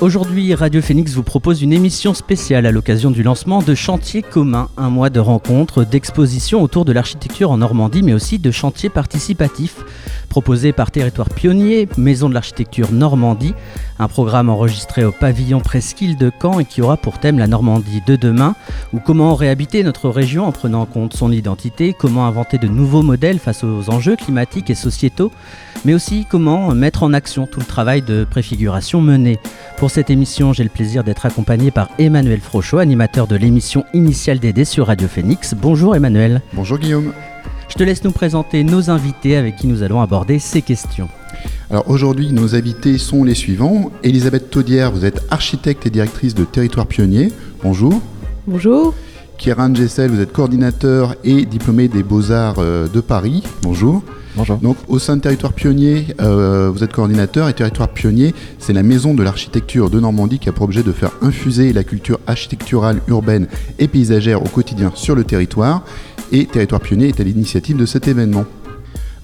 Aujourd'hui, Radio Phoenix vous propose une émission spéciale à l'occasion du lancement de Chantier commun, un mois de rencontres, d'expositions autour de l'architecture en Normandie, mais aussi de chantiers participatifs proposé par Territoire Pionnier, Maison de l'Architecture Normandie, un programme enregistré au pavillon Presqu'île de Caen et qui aura pour thème la Normandie de demain, ou comment réhabiter notre région en prenant en compte son identité, comment inventer de nouveaux modèles face aux enjeux climatiques et sociétaux, mais aussi comment mettre en action tout le travail de préfiguration mené. Pour cette émission, j'ai le plaisir d'être accompagné par Emmanuel Frochot, animateur de l'émission Initiale DD sur Radio Phoenix. Bonjour Emmanuel. Bonjour Guillaume. Je te laisse nous présenter nos invités avec qui nous allons aborder ces questions. Alors aujourd'hui, nos invités sont les suivants. Elisabeth Taudière, vous êtes architecte et directrice de Territoire Pionnier. Bonjour. Bonjour. Kieran Gessel, vous êtes coordinateur et diplômé des Beaux-Arts euh, de Paris. Bonjour. Bonjour. Donc au sein de Territoire Pionnier, euh, vous êtes coordinateur et Territoire Pionnier, c'est la maison de l'architecture de Normandie qui a pour objet de faire infuser la culture architecturale, urbaine et paysagère au quotidien sur le territoire et Territoire Pionnier est à l'initiative de cet événement.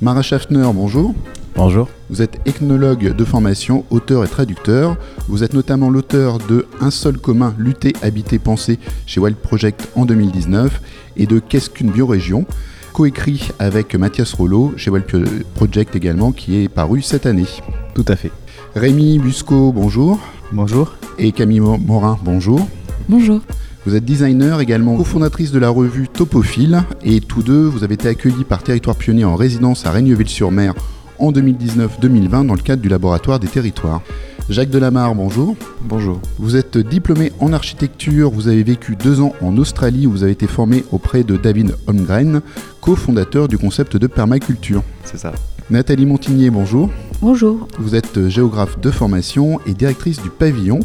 Mara Schaffner, bonjour. Bonjour. Vous êtes ethnologue de formation, auteur et traducteur. Vous êtes notamment l'auteur de Un sol commun, lutter, habiter, penser chez Wild Project en 2019 et de Qu'est-ce qu'une biorégion coécrit avec Mathias Rollo chez Wild Project également qui est paru cette année. Tout à fait. Rémi Busco, bonjour. Bonjour. Et Camille Morin, bonjour. Bonjour. Vous êtes designer également, cofondatrice de la revue Topophile, et tous deux, vous avez été accueillis par Territoire Pionnier en résidence à Raigneville-sur-Mer en 2019-2020 dans le cadre du laboratoire des territoires. Jacques Delamarre, bonjour. Bonjour. Vous êtes diplômé en architecture, vous avez vécu deux ans en Australie où vous avez été formé auprès de David Holmgren, cofondateur du concept de permaculture. C'est ça. Nathalie Montigné, bonjour. Bonjour. Vous êtes géographe de formation et directrice du pavillon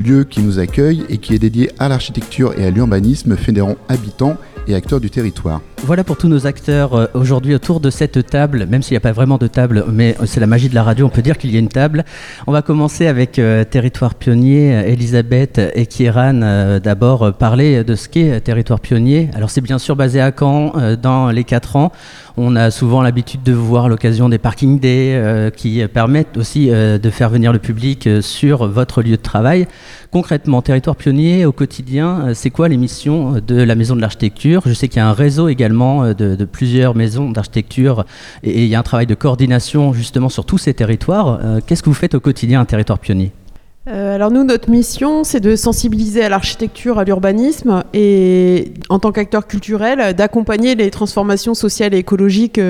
lieu qui nous accueille et qui est dédié à l'architecture et à l'urbanisme, fédérant habitants et acteurs du territoire. Voilà pour tous nos acteurs euh, aujourd'hui autour de cette table, même s'il n'y a pas vraiment de table, mais c'est la magie de la radio, on peut dire qu'il y a une table. On va commencer avec euh, Territoire Pionnier, Elisabeth et Kieran, euh, d'abord parler de ce qu'est Territoire Pionnier. Alors c'est bien sûr basé à Caen dans les 4 ans. On a souvent l'habitude de voir l'occasion des parking days qui permettent aussi de faire venir le public sur votre lieu de travail. Concrètement, Territoire Pionnier, au quotidien, c'est quoi les missions de la Maison de l'Architecture? Je sais qu'il y a un réseau également de, plusieurs maisons d'architecture. Et, il y a un travail de coordination justement sur tous ces territoires. Qu'est-ce que vous faites au quotidien à Territoire Pionnier? Alors nous, notre mission, c'est de sensibiliser à l'architecture, à l'urbanisme et en tant qu'acteur culturel, d'accompagner les transformations sociales et écologiques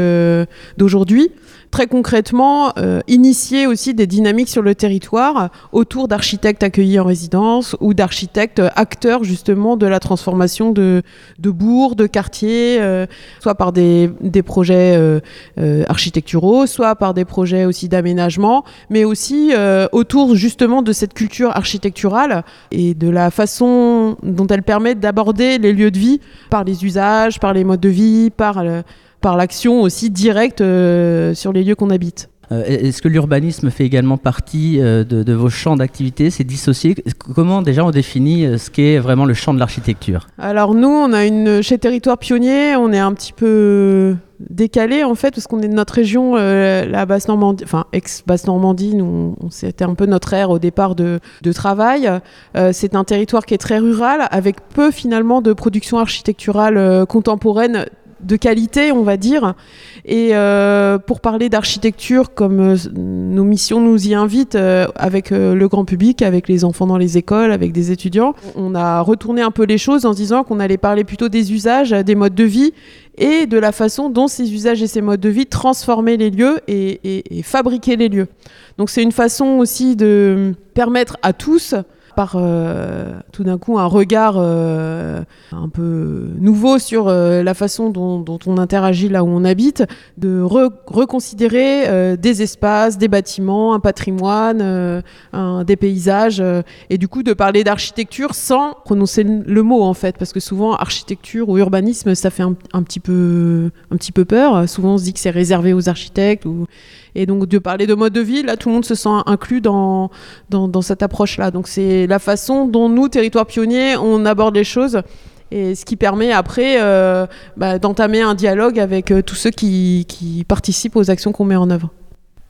d'aujourd'hui très concrètement euh, initier aussi des dynamiques sur le territoire autour d'architectes accueillis en résidence ou d'architectes acteurs justement de la transformation de, de bourgs, de quartiers, euh, soit par des, des projets euh, architecturaux, soit par des projets aussi d'aménagement, mais aussi autour justement de cette culture architecturale et de la façon dont elle permet d'aborder les lieux de vie par les usages, par les modes de vie, par par l'action aussi directe euh, sur les lieux qu'on habite. Euh, est-ce que l'urbanisme fait également partie euh, de, vos champs d'activité C'est dissocié? Comment déjà on définit ce qu'est vraiment le champ de l'architecture? Alors nous, on a une chez Territoire Pionnier, on est un petit peu décalé en fait parce qu'on est de notre région, la basse Normandie, enfin ex basse Normandie, nous c'était un peu notre ère au départ de, de travail. c'est un territoire qui est très rural avec peu finalement de production architecturale contemporaine de qualité, on va dire. Et euh, pour parler d'architecture, comme euh, nos missions nous y invitent, euh, avec le grand public, avec les enfants dans les écoles, avec des étudiants, on a retourné un peu les choses en disant qu'on allait parler plutôt des usages, des modes de vie et de la façon dont ces usages et ces modes de vie transformaient les lieux et, et fabriquaient les lieux. Donc c'est une façon aussi de permettre à tous par euh, tout d'un coup un regard euh, un peu nouveau sur euh, la façon dont, on interagit là où on habite, de reconsidérer des espaces, des bâtiments, un patrimoine, des paysages, et du coup de parler d'architecture sans prononcer le mot en fait, parce que souvent architecture ou urbanisme ça fait un, petit, peu, un petit peu peur. Souvent on se dit que c'est réservé aux architectes ou et donc de parler de mode de vie, là tout le monde se sent inclus dans, dans, cette approche-là. Donc c'est la façon dont nous, territoire pionnier, on aborde les choses et ce qui permet après euh, bah, d'entamer un dialogue avec euh, tous ceux qui, qui participent aux actions qu'on met en œuvre.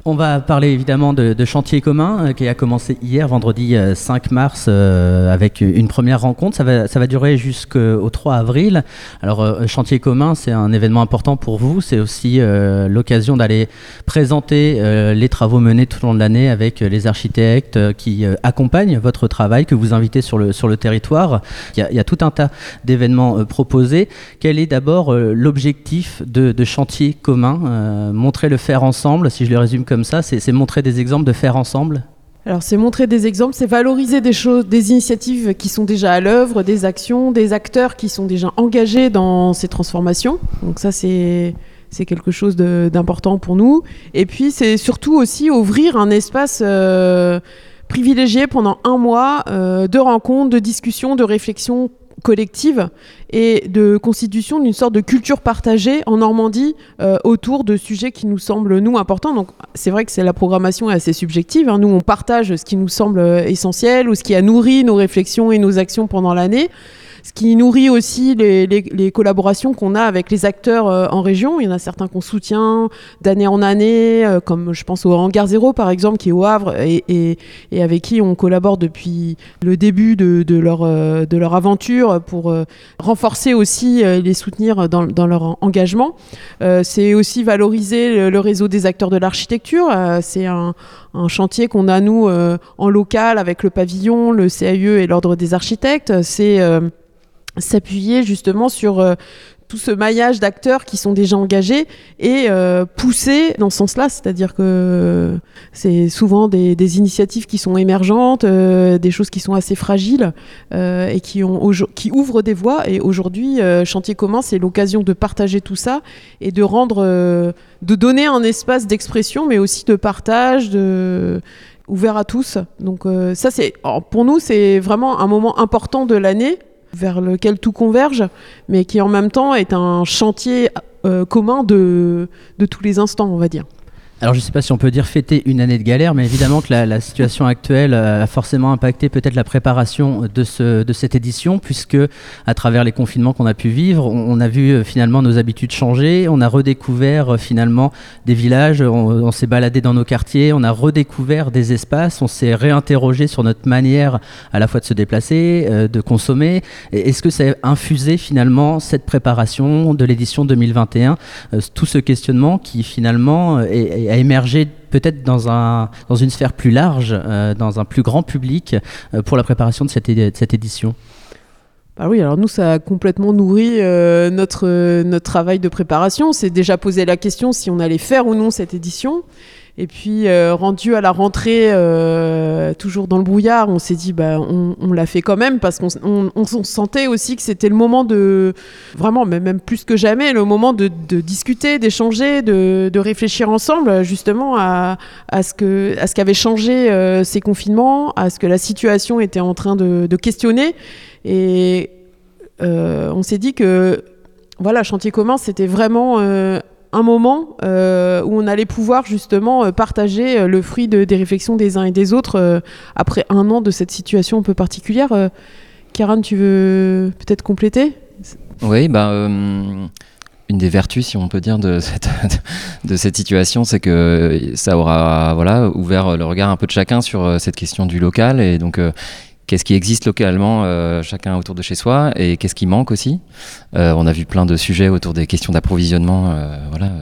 On va parler évidemment de, chantier commun euh, qui a commencé hier, vendredi 5 euh, mars, euh, avec une première rencontre. Ça va, ça va durer jusqu'au 3 avril. Alors, chantier commun, c'est un événement important pour vous. C'est aussi l'occasion d'aller présenter les travaux menés tout au long de l'année avec les architectes qui accompagnent votre travail, que vous invitez sur le, sur le territoire. Il y a, tout un tas d'événements proposés. Quel est d'abord l'objectif de, de, chantier commun Montrer le faire ensemble, si je le résume comme ça C'est montrer des exemples de faire ensemble alors c'est montrer des exemples, c'est valoriser des choses, des initiatives qui sont déjà à l'œuvre, des actions, des acteurs qui sont déjà engagés dans ces transformations. Donc ça c'est c'est quelque chose d'important pour nous. Et puis c'est surtout aussi ouvrir un espace euh, privilégié pendant un mois euh, de rencontres, de discussions, de réflexions collective et de constitution d'une sorte de culture partagée en Normandie euh, autour de sujets qui nous semblent, nous, importants. Donc c'est vrai que c'est la programmation est assez subjective. Hein. Nous, on partage ce qui nous semble euh, essentiel ou ce qui a nourri nos réflexions et nos actions pendant l'année ce qui nourrit aussi les, collaborations qu'on a avec les acteurs euh, en région. Il y en a certains qu'on soutient d'année en année, euh, comme je pense au Hangar Zéro par exemple, qui est au Havre et, avec qui on collabore depuis le début de, leur, euh, de leur aventure pour renforcer aussi les soutenir dans, leur engagement. C'est aussi valoriser le, réseau des acteurs de l'architecture. C'est un, un chantier qu'on a nous en local avec le pavillon, le CAE et l'ordre des architectes. C'est s'appuyer justement sur euh, tout ce maillage d'acteurs qui sont déjà engagés et euh, pousser dans ce sens-là, c'est-à-dire que c'est souvent des, initiatives qui sont émergentes, euh, des choses qui sont assez fragiles et qui, ont, qui ouvrent des voies. Et aujourd'hui, Chantier commun, c'est l'occasion de partager tout ça et de rendre, de donner un espace d'expression, mais aussi de partage, ouvert à tous. Donc ça, c'est pour nous, c'est vraiment un moment important de l'année vers lequel tout converge, mais qui en même temps est un chantier euh, commun de, de tous les instants, on va dire. Alors je ne sais pas si on peut dire fêter une année de galère, mais évidemment que la, situation actuelle a forcément impacté peut-être la préparation de, ce, de cette édition, puisque à travers les confinements qu'on a pu vivre, on, a vu euh, finalement nos habitudes changer, on a redécouvert euh, finalement des villages, on, s'est baladé dans nos quartiers, on a redécouvert des espaces, on s'est réinterrogé sur notre manière à la fois de se déplacer, euh, de consommer. Est-ce que ça a infusé finalement cette préparation de l'édition 2021, tout ce questionnement qui finalement est a émergé peut-être dans, un, dans une sphère plus large, euh, dans un plus grand public, euh, pour la préparation de cette, cette édition bah oui, alors nous, ça a complètement nourri euh, notre, notre travail de préparation. C'est déjà posé la question si on allait faire ou non cette édition. Et puis, euh, rendu à la rentrée, euh, toujours dans le brouillard, on s'est dit, bah, on, l'a fait quand même, parce qu'on sentait aussi que c'était le moment de, vraiment, même plus que jamais, le moment de, discuter, d'échanger, de, réfléchir ensemble, justement, à, à ce qu'avaient changé euh, ces confinements, à ce que la situation était en train de, questionner. Et on s'est dit que, voilà, Chantier commun, c'était vraiment un moment euh, où on allait pouvoir justement euh, partager euh, le fruit de, des réflexions des uns et des autres après un an de cette situation un peu particulière. Karan, tu veux peut-être compléter? Oui, bah, une des vertus, si on peut dire, de cette, de cette situation, c'est que ça aura voilà, ouvert le regard un peu de chacun sur cette question du local. Et donc, qu'est-ce qui existe localement, euh, chacun autour de chez soi, et qu'est-ce qui manque aussi. Euh, on a vu plein de sujets autour des questions d'approvisionnement, euh, voilà,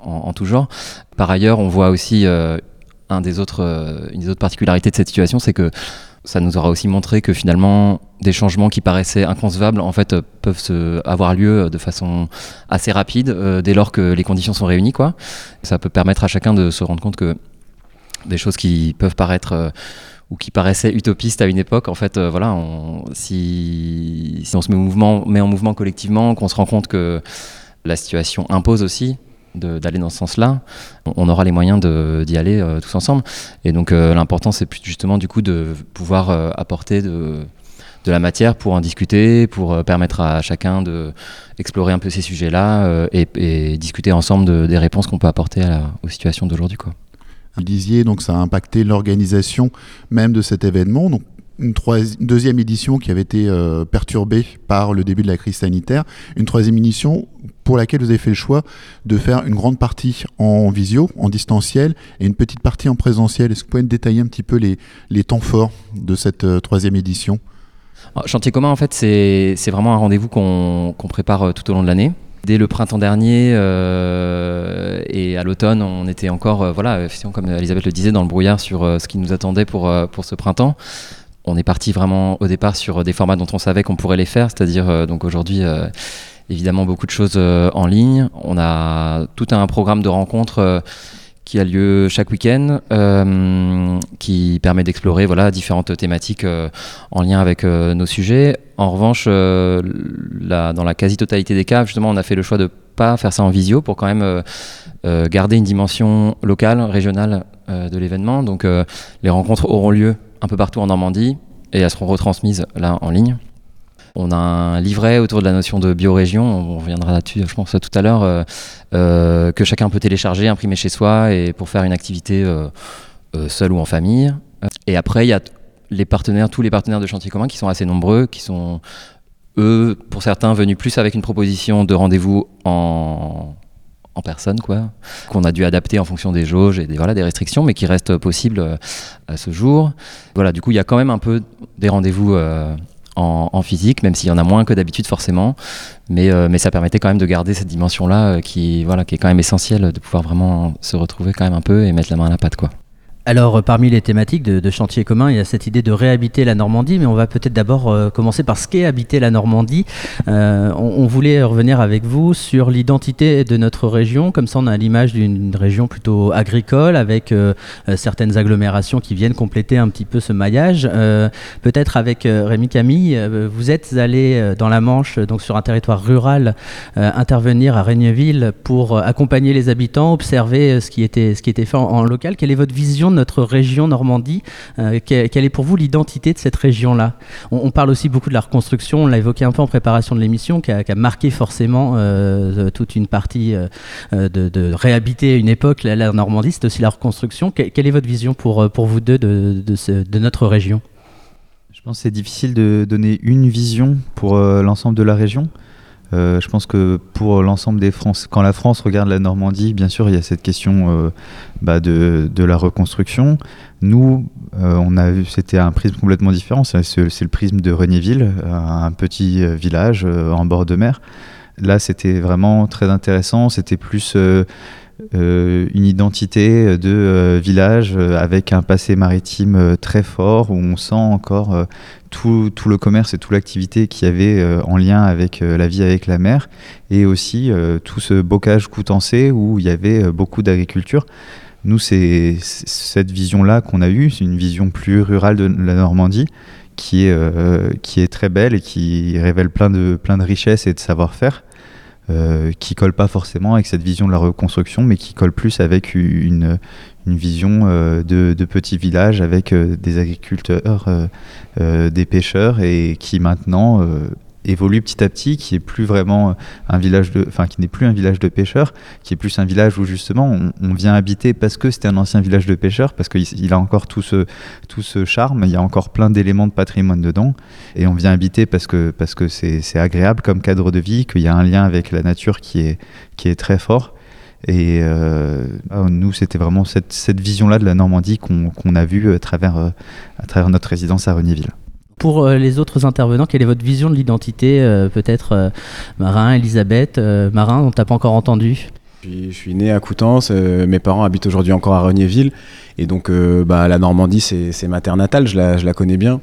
en, tout genre. Par ailleurs, on voit aussi une des autres particularités de cette situation, c'est que ça nous aura aussi montré que finalement des changements qui paraissaient inconcevables en fait peuvent avoir lieu de façon assez rapide dès lors que les conditions sont réunies quoi. Ça peut permettre à chacun de se rendre compte que des choses qui peuvent paraître ou qui paraissait utopiste à une époque, en fait, euh, voilà, si, on se met, en mouvement collectivement, qu'on se rend compte que la situation impose aussi d'aller dans ce sens-là, on aura les moyens d'y aller euh, tous ensemble. Et donc euh, l'important, c'est justement du coup de pouvoir apporter de, la matière pour en discuter, pour permettre à chacun de explorer un peu ces sujets-là et, discuter ensemble de, des réponses qu'on peut apporter aux situations d'aujourd'hui. Vous disiez, donc ça a impacté l'organisation même de cet événement. Donc une, deuxième édition qui avait été perturbée par le début de la crise sanitaire, une troisième édition pour laquelle vous avez fait le choix de faire une grande partie en visio, en distanciel, et une petite partie en présentiel. Est-ce que vous pouvez détailler un petit peu les, les temps forts de cette troisième édition? Chantier commun, en fait, c'est vraiment un rendez-vous qu'on prépare tout au long de l'année. Dès le printemps dernier euh, et à l'automne, on était encore, euh, voilà, comme Elisabeth le disait, dans le brouillard sur euh, ce qui nous attendait pour, pour ce printemps. On est parti vraiment au départ sur des formats dont on savait qu'on pourrait les faire, c'est-à-dire donc aujourd'hui évidemment beaucoup de choses en ligne. On a tout un programme de rencontres qui a lieu chaque week-end, euh, qui permet d'explorer voilà, différentes thématiques euh, en lien avec euh, nos sujets. En revanche, dans la quasi-totalité des cas, justement, on a fait le choix de pas faire ça en visio pour quand même garder une dimension locale, régionale de l'événement. Donc les rencontres auront lieu un peu partout en Normandie et elles seront retransmises là en ligne. On a un livret autour de la notion de biorégion, on reviendra là-dessus, je pense, tout à l'heure, euh, euh, que chacun peut télécharger, imprimer chez soi et pour faire une activité euh, seule ou en famille. Et après, il y a les partenaires, tous les partenaires de chantier commun qui sont assez nombreux, qui sont, eux, pour certains, venus plus avec une proposition de rendez-vous en, personne, quoi, qu'on a dû adapter en fonction des jauges et des, voilà, des restrictions, mais qui restent possibles à ce jour. Voilà, du coup, il y a quand même un peu des rendez-vous en, physique, même s'il y en a moins que d'habitude forcément. Mais, euh, mais ça permettait quand même de garder cette dimension-là euh, qui, voilà, qui est quand même essentielle, de pouvoir vraiment se retrouver quand même un peu et mettre la main à la pâte. Quoi. Alors, euh, parmi les thématiques de, chantier commun, il y a cette idée de réhabiter la Normandie, mais on va peut-être d'abord euh, commencer par ce qu'est habiter la Normandie. Euh, on, voulait revenir avec vous sur l'identité de notre région, comme ça on a l'image d'une région plutôt agricole, avec certaines agglomérations qui viennent compléter un petit peu ce maillage. peut-être avec Rémi Camille, vous êtes allé dans la Manche, donc sur un territoire rural, intervenir à Régneville pour accompagner les habitants, observer ce qui était, fait en, en local. Quelle est votre vision notre région Normandie. Euh, quelle est pour vous l'identité de cette région-là? On, parle aussi beaucoup de la reconstruction, on l'a évoqué un peu en préparation de l'émission, qui, a, marqué forcément euh, toute une partie euh, de, réhabiter une époque, la, Normandie, c'est aussi la reconstruction. quelle est votre vision pour, pour vous deux de, de notre région? Je pense que c'est difficile de donner une vision pour l'ensemble de la région. Euh, je pense que pour l'ensemble des France, quand la France regarde la Normandie, bien sûr, il y a cette question euh, bah, de, la reconstruction. Nous, euh, on a c'était un prisme complètement différent. C'est, le prisme de Renéville, un petit village en bord de mer. Là, c'était vraiment très intéressant. C'était plus euh, une identité de euh, village euh, avec un passé maritime très fort où on sent encore tout, le commerce et toute l'activité qu'il y avait en lien avec la vie avec la mer et aussi tout ce bocage coutancé où il y avait beaucoup d'agriculture. Nous, c'est cette vision-là qu'on a eue, c'est une vision plus rurale de la Normandie qui est, très belle et qui révèle plein de richesses et de savoir-faire. Euh, qui colle pas forcément avec cette vision de la reconstruction, mais qui colle plus avec une, une vision euh, de, de petits villages avec euh, des agriculteurs, des pêcheurs, et qui maintenant évolue petit à petit, qui est plus vraiment un village de, enfin qui n'est plus un village de pêcheurs, qui est plus un village où justement on, vient habiter parce que c'était un ancien village de pêcheurs, parce qu'il a encore tout ce tout ce charme, il y a encore plein d'éléments de patrimoine dedans, et on vient habiter parce que parce que c'est agréable comme cadre de vie, qu'il y a un lien avec la nature qui est qui est très fort. Et euh, ah, nous, c'était vraiment cette, cette vision-là de la Normandie qu'on a vue à travers, à travers notre résidence à Renéville. Pour euh, les autres intervenants, quelle est votre vision de l'identité euh, Peut-être euh, Marin, Elisabeth, Marin, on t'a pas encore entendu je suis né à Coutances, mes parents habitent aujourd'hui encore à Regnéville, et donc bah, la Normandie c'est ma terre natale, je la, je la connais bien.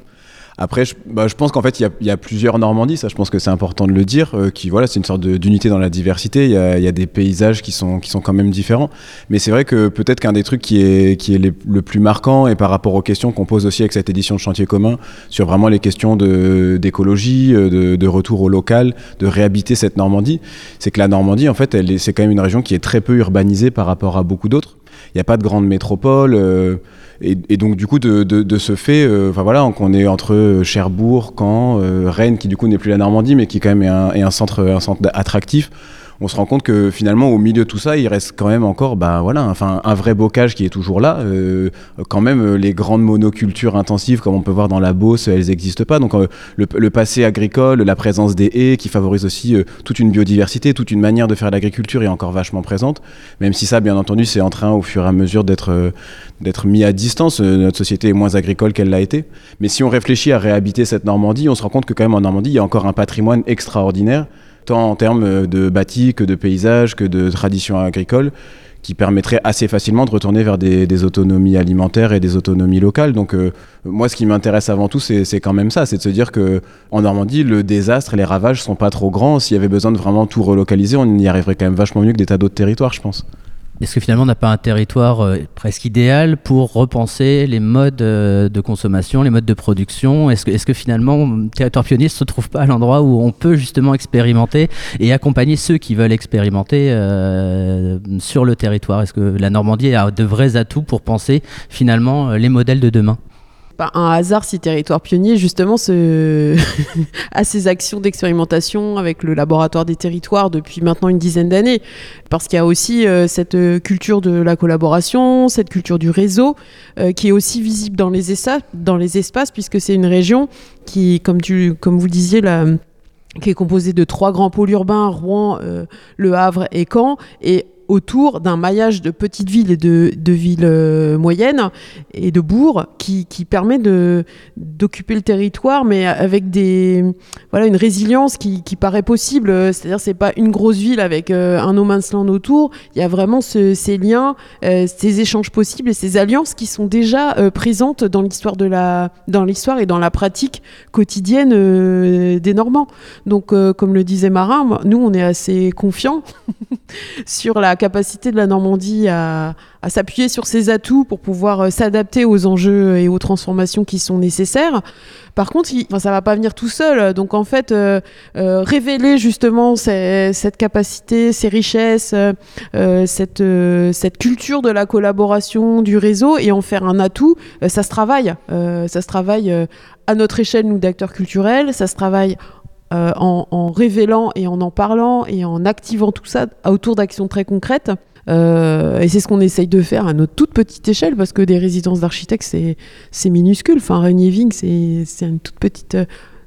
Après, je, bah, je pense qu'en fait, il y, y, a plusieurs Normandies, ça je pense que c'est important de le dire, euh, qui voilà, c'est une sorte d'unité dans la diversité, il y a, y a, des paysages qui sont, qui sont quand même différents, mais c'est vrai que peut-être qu'un des trucs qui est, qui est le plus marquant, et par rapport aux questions qu'on pose aussi avec cette édition de Chantier commun, sur vraiment les questions d'écologie, euh, de, de, retour au local, de réhabiter cette Normandie, c'est que la Normandie, en fait, c'est quand même une région qui est très peu urbanisée par rapport à beaucoup d'autres. Il n'y a pas de grande métropole. Euh, et, donc du coup de, ce fait, euh, enfin voilà, qu'on est entre Cherbourg, Caen, euh, Rennes, qui du coup n'est plus la Normandie, mais qui quand même est est un centre attractif on se rend compte que finalement, au milieu de tout ça, il reste quand même encore, bah voilà, enfin, un vrai bocage qui est toujours là. Euh, quand même, les grandes monocultures intensives, comme on peut voir dans la Beauce, elles n'existent pas. Donc, le, passé agricole, la présence des haies, qui favorise aussi toute une biodiversité, toute une manière de faire l'agriculture est encore vachement présente. Même si ça, bien entendu, c'est en train, au fur et à mesure, d'être d'être mis à distance. Notre société est moins agricole qu'elle l'a été. Mais si on réfléchit à réhabiter cette Normandie, on se rend compte que quand même en Normandie, il y a encore un patrimoine extraordinaire, tant en termes de bâti que de paysage, que de traditions agricoles, qui permettrait assez facilement de retourner vers des, autonomies alimentaires et des autonomies locales. Donc euh, moi, ce qui m'intéresse avant tout, c'est quand même ça, c'est de se dire que en Normandie, le désastre les ravages sont pas trop grands. S'il y avait besoin de vraiment tout relocaliser, on y arriverait quand même vachement mieux que des tas d'autres territoires, je pense. Est-ce que finalement on n'a pas un territoire euh, presque idéal pour repenser les modes euh, de consommation, les modes de production? Est-ce que, est que finalement le territoire pionnier ne se trouve pas à l'endroit où on peut justement expérimenter et accompagner ceux qui veulent expérimenter euh, sur le territoire? Est-ce que la Normandie a de vrais atouts pour penser finalement les modèles de demain? Pas un hasard si Territoire Pionnier, justement, a ses actions d'expérimentation avec le laboratoire des territoires depuis maintenant une dizaine d'années. Parce qu'il y a aussi euh, cette culture de la collaboration, cette culture du réseau, euh, qui est aussi visible dans les, dans les espaces, puisque c'est une région qui, comme, tu, comme vous disiez, qui est composée de trois grands pôles urbains, Rouen, euh, Le Havre et Caen, et autour d'un maillage de petites villes et de, villes euh, moyennes et de bourgs qui, permet de, d'occuper le territoire, mais avec des, voilà, une résilience qui, paraît possible. C'est-à-dire, c'est pas une grosse ville avec euh, un no man's land autour. Il y a vraiment ces liens, euh, ces échanges possibles et ces alliances qui sont déjà présentes de dans l'histoire et dans la pratique quotidienne des Normands. Donc, comme le disait Marin, nous, on est assez confiants sur la capacité de la Normandie à, s'appuyer sur ses atouts pour pouvoir euh, s'adapter aux enjeux et aux transformations qui sont nécessaires. Par contre, ça ça va pas venir tout seul. Donc en fait, euh, euh, révéler justement cette capacité, ces richesses, cette, cette culture de la collaboration, du réseau et en faire un atout, ça se travaille. ça se travaille à notre échelle, nous, d'acteurs culturels. Ça se travaille euh, en, révélant et en en parlant et en activant tout ça autour d'actions très concrètes. Euh, et c'est ce qu'on essaye de faire à notre toute petite échelle, parce que des résidences d'architectes, c'est minuscule. Enfin, Regneving, c'est une toute petite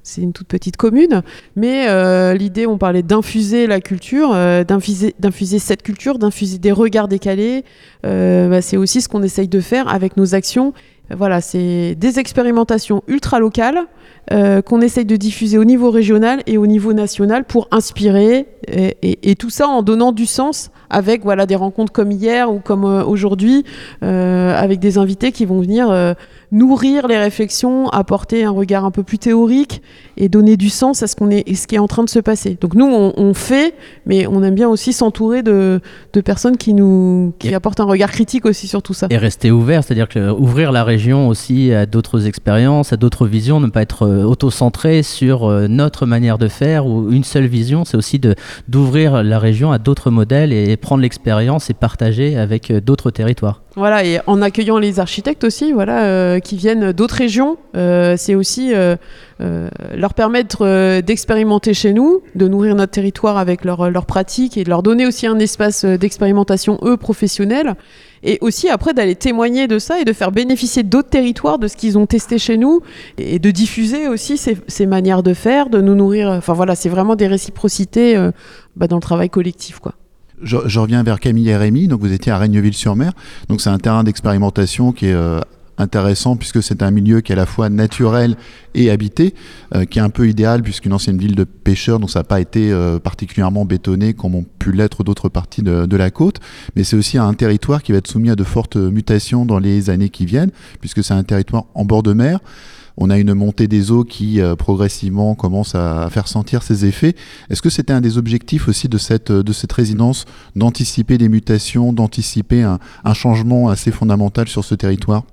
c'est une toute petite commune, mais euh, l'idée, on parlait d'infuser la culture, d'infuser cette culture, d'infuser des regards décalés. Bah, c'est aussi ce qu'on essaye de faire avec nos actions. Voilà, c'est des expérimentations ultra locales euh, qu'on essaye de diffuser au niveau régional et au niveau national pour inspirer et, tout ça en donnant du sens avec voilà des rencontres comme hier ou comme euh, aujourd'hui euh, avec des invités qui vont venir nourrir les réflexions, apporter un regard un peu plus théorique et donner du sens à ce, qu'on est, ce qui est en train de se passer. Donc nous, on, fait, mais on aime bien aussi s'entourer de, de, personnes qui nous qui apportent un regard critique aussi sur tout ça. Et rester ouvert, c'est-à-dire que ouvrir la région aussi à d'autres expériences, à d'autres visions, ne pas être euh, auto-centré sur euh, notre manière de faire ou une seule vision, c'est aussi de, d'ouvrir la région à d'autres modèles et prendre l'expérience et partager avec euh, d'autres territoires. Voilà, et en accueillant les architectes aussi, voilà, qui viennent d'autres régions, c'est aussi leur permettre d'expérimenter chez nous, de nourrir notre territoire avec leurs leur pratiques et de leur donner aussi un espace d'expérimentation, eux, professionnels et aussi après d'aller témoigner de ça et de faire bénéficier d'autres territoires de ce qu'ils ont testé chez nous et de diffuser aussi ces, manières de faire, de nous nourrir. Enfin voilà, c'est vraiment des réciprocités euh, bah, dans le travail collectif, quoi. Je, reviens vers Camille et Rémi. Donc, vous étiez à Raigneville-sur-Mer. Donc, c'est un terrain d'expérimentation qui est euh, intéressant puisque c'est un milieu qui est à la fois naturel et habité, euh, qui est un peu idéal puisqu'une ancienne ville de pêcheurs, donc ça n'a pas été euh, particulièrement bétonné comme ont pu l'être d'autres parties de, la côte, mais c'est aussi un territoire qui va être soumis à de fortes mutations dans les années qui viennent, puisque c'est un territoire en bord de mer. On a une montée des eaux qui euh, progressivement commence à, faire sentir ses effets. Est-ce que c'était un des objectifs aussi de cette, de cette résidence, d'anticiper des mutations, d'anticiper un changement assez fondamental sur ce territoire?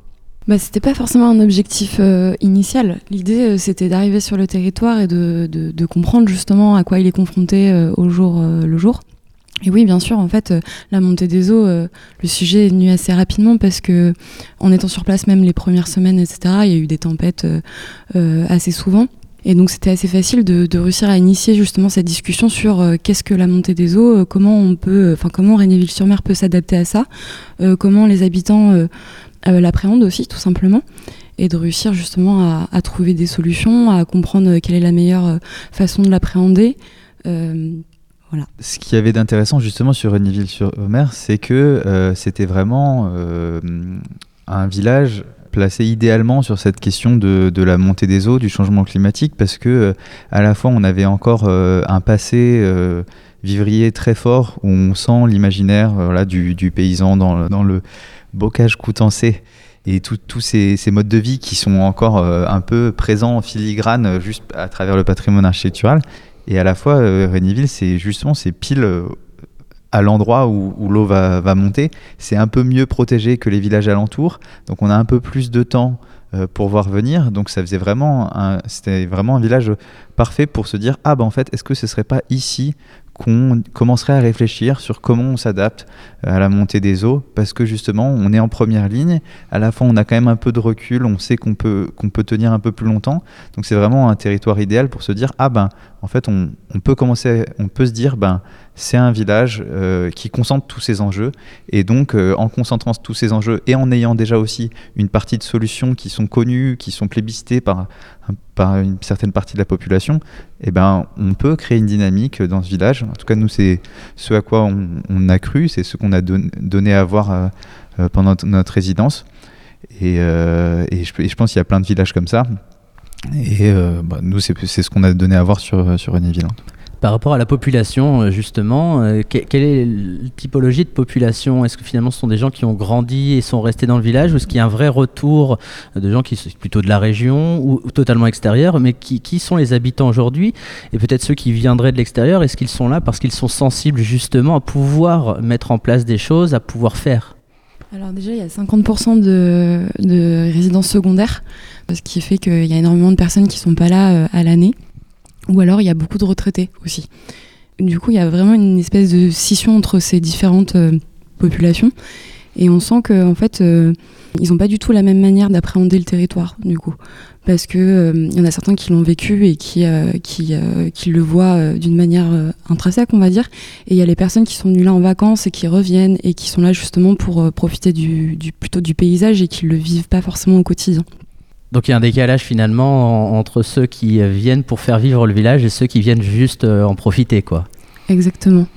Bah, C'était pas forcément un objectif euh, initial. L'idée, euh, c'était d'arriver sur le territoire et de, de, comprendre justement à quoi il est confronté euh, au jour le jour. Et oui, bien sûr, en fait, la montée des eaux, le sujet est venu assez rapidement parce que, en étant sur place même les premières semaines, etc., il y a eu des tempêtes assez souvent. Et donc c'était assez facile de, réussir à initier justement cette discussion sur euh, qu'est-ce que la montée des eaux, euh, comment on peut, enfin comment Rénéville-sur-Mer peut s'adapter à ça, euh, comment les habitants l'appréhendent aussi tout simplement, et de réussir justement à, trouver des solutions, à comprendre quelle est la meilleure façon de l'appréhender. Ce qu'il y avait d'intéressant justement sur Rénéville-sur-Mer, c'est que c'était vraiment un village placé idéalement sur cette question de, la montée des eaux, du changement climatique, parce que euh, à la fois on avait encore euh, un passé euh, vivrier très fort où on sent l'imaginaire du, paysan dans le bocage coutancé et tous ces, modes de vie qui sont encore un peu présents en filigrane juste à travers le patrimoine architectural. Et à la fois, Réniville, c'est justement, c'est pile à l'endroit où, l'eau va, monter. C'est un peu mieux protégé que les villages alentours, donc on a un peu plus de temps euh, pour voir venir. Donc ça faisait vraiment, c'était vraiment un village parfait pour se dire ah ben en fait est-ce que ce serait pas ici qu'on commencerait à réfléchir sur comment on s'adapte à la montée des eaux, parce que justement, on est en première ligne, à la fois on a quand même un peu de recul, on sait qu'on peut, peut tenir un peu plus longtemps, donc c'est vraiment un territoire idéal pour se dire, ah ben, en fait, on, on peut commencer, on peut se dire, ben, c'est un village euh, qui concentre tous ces enjeux, et donc euh, en concentrant tous ces enjeux et en ayant déjà aussi une partie de solutions qui sont connues, qui sont plébiscitées par par une certaine partie de la population, eh ben, on peut créer une dynamique dans ce village. En tout cas, nous, c'est ce à quoi on, a cru, c'est ce qu'on a donné à voir euh, pendant notre résidence. Et, je, pense qu'il y a plein de villages comme ça. Et bah, nous, c'est ce qu'on a donné à voir sur, sur René-Ville. Par rapport à la population, euh, justement, euh, quelle est la typologie de population? Est-ce que finalement ce sont des gens qui ont grandi et sont restés dans le village ou est-ce qu'il y a un vrai retour de gens qui sont plutôt de la région ou, totalement extérieurs Mais qui, sont les habitants aujourd'hui? Et peut-être ceux qui viendraient de l'extérieur, est-ce qu'ils sont là parce qu'ils sont sensibles justement à pouvoir mettre en place des choses, à pouvoir faire? Alors déjà, il y a 50% de, de résidences secondaires, ce qui fait qu'il y a énormément de personnes qui ne sont pas là euh, à l'année. Ou alors il y a beaucoup de retraités aussi. Du coup, il y a vraiment une espèce de scission entre ces différentes euh, populations. Et on sent qu'en en fait, euh, ils n'ont pas du tout la même manière d'appréhender le territoire, du coup. Parce qu'il euh, y en a certains qui l'ont vécu et qui, qui, qui, le voient d'une manière intrinsèque, on va dire. Et il y a les personnes qui sont venues là en vacances et qui reviennent et qui sont là justement pour profiter du, plutôt du paysage et qui ne le vivent pas forcément au quotidien. Donc il y a un décalage finalement entre ceux qui viennent pour faire vivre le village et ceux qui viennent juste euh, en profiter, quoi. Exactement.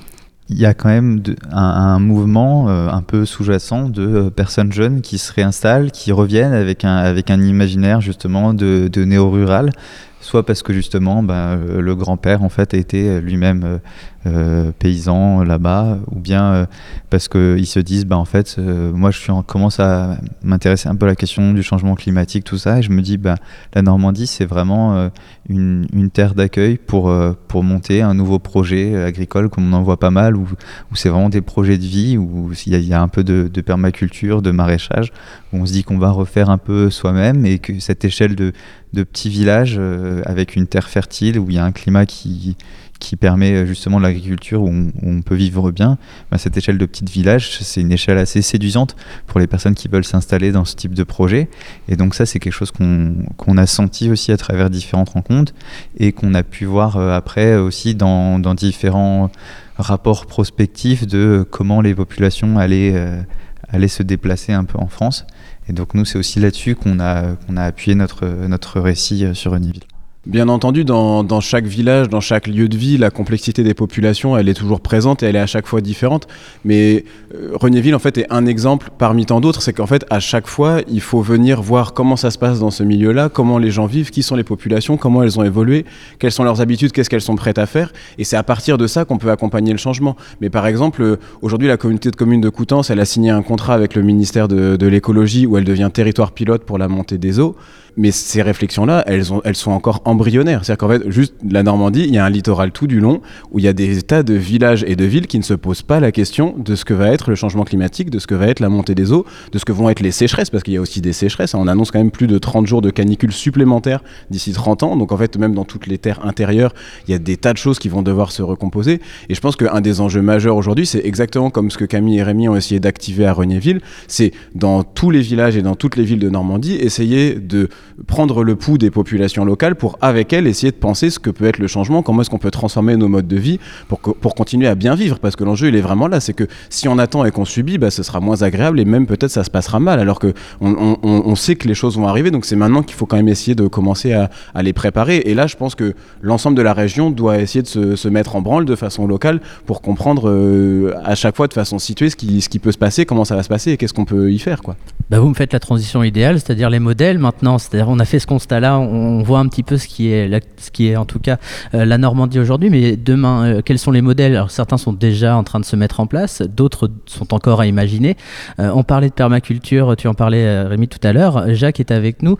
Il y a quand même un, mouvement euh, un peu sous-jacent de euh, personnes jeunes qui se réinstallent, qui reviennent avec un, avec un imaginaire justement de, de néo-rural, soit parce que justement ben, le grand-père en fait était lui-même euh, paysans là-bas, ou bien euh, parce qu'ils se disent, bah, en fait, euh, moi je suis en, commence à m'intéresser un peu à la question du changement climatique, tout ça, et je me dis, bah, la Normandie, c'est vraiment une, une, terre d'accueil pour, pour monter un nouveau projet agricole, comme on en voit pas mal, où, où c'est vraiment des projets de vie, où il y, a un peu de, permaculture, de maraîchage, où on se dit qu'on va refaire un peu soi-même, et que cette échelle de, de petits villages avec une terre fertile, où il y a un climat qui qui permet euh, justement l'agriculture où, on peut vivre bien, bah, cette échelle de petit village, c'est une échelle assez séduisante pour les personnes qui veulent s'installer dans ce type de projet. Et donc ça, c'est quelque chose qu'on a senti aussi à travers différentes rencontres et qu'on a pu voir euh, après aussi dans, différents rapports prospectifs de comment les populations allaient, euh, allaient se déplacer un peu en France. Et donc nous, c'est aussi là-dessus qu'on a, qu'on a appuyé notre, notre récit sur Univille. Bien entendu, dans, chaque village, dans chaque lieu de vie, la complexité des populations, elle est toujours présente et elle est à chaque fois différente. Mais euh, Renéville, en fait, est un exemple parmi tant d'autres. C'est qu'en fait, à chaque fois, il faut venir voir comment ça se passe dans ce milieu-là, comment les gens vivent, qui sont les populations, comment elles ont évolué, quelles sont leurs habitudes, qu'est-ce qu'elles sont prêtes à faire. Et c'est à partir de ça qu'on peut accompagner le changement. Mais par exemple, euh, aujourd'hui, la communauté de communes de Coutances, elle a signé un contrat avec le ministère de, l'écologie où elle devient territoire pilote pour la montée des eaux mais ces réflexions-là, elles, ont, elles sont encore embryonnaires. C'est-à-dire qu'en fait, juste la Normandie, il y a un littoral tout du long où il y a des tas de villages et de villes qui ne se posent pas la question de ce que va être le changement climatique, de ce que va être la montée des eaux, de ce que vont être les sécheresses, parce qu'il y a aussi des sécheresses. On annonce quand même plus de 30 jours de canicule supplémentaires d'ici 30 ans. Donc en fait, même dans toutes les terres intérieures, il y a des tas de choses qui vont devoir se recomposer. Et je pense qu'un des enjeux majeurs aujourd'hui, c'est exactement comme ce que Camille et Rémi ont essayé d'activer à Renéville, c'est dans tous les villages et dans toutes les villes de Normandie, essayer de prendre le pouls des populations locales pour avec elle, essayer de penser ce que peut être le changement, comment est-ce qu'on peut transformer nos modes de vie pour, pour continuer à bien vivre. Parce que l'enjeu, il est vraiment là. C'est que si on attend et qu'on subit, bah, ce sera moins agréable et même peut-être ça se passera mal. Alors que on, on, sait que les choses vont arriver. Donc c'est maintenant qu'il faut quand même essayer de commencer à, à, les préparer. Et là, je pense que l'ensemble de la région doit essayer de se, se, mettre en branle de façon locale pour comprendre euh, à chaque fois de façon située ce qui, ce qui peut se passer, comment ça va se passer et qu'est-ce qu'on peut y faire. Quoi. Bah vous me faites la transition idéale, c'est-à-dire les modèles maintenant. C'est-à-dire on a fait ce constat-là, on voit un petit peu ce qui est, ce qui est en tout cas euh, la Normandie aujourd'hui, mais demain, euh, quels sont les modèles? Alors certains sont déjà en train de se mettre en place, d'autres sont encore à imaginer. Euh, on parlait de permaculture, tu en parlais Rémi tout à l'heure. Jacques est avec nous.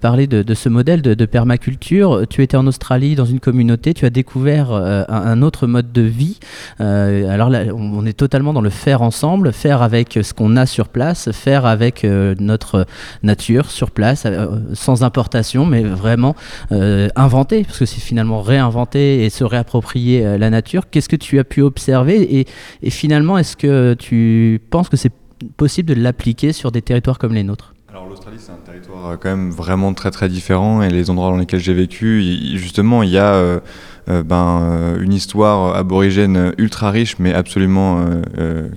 parler de, ce modèle de, permaculture. Tu étais en Australie dans une communauté, tu as découvert un, autre mode de vie. alors là, on est totalement dans le faire ensemble, faire avec ce qu'on a sur place, faire avec notre nature sur place, sans importation, mais vraiment inventer, parce que c'est finalement réinventer et se réapproprier euh, la nature. Qu'est-ce que tu as pu observer et, finalement, est-ce que tu penses que c'est possible de l'appliquer sur des territoires comme les nôtres? Alors l'Australie c'est un territoire euh, quand même vraiment très très différent et les endroits dans lesquels j'ai vécu, justement il y a euh, ben, une histoire aborigène ultra riche mais absolument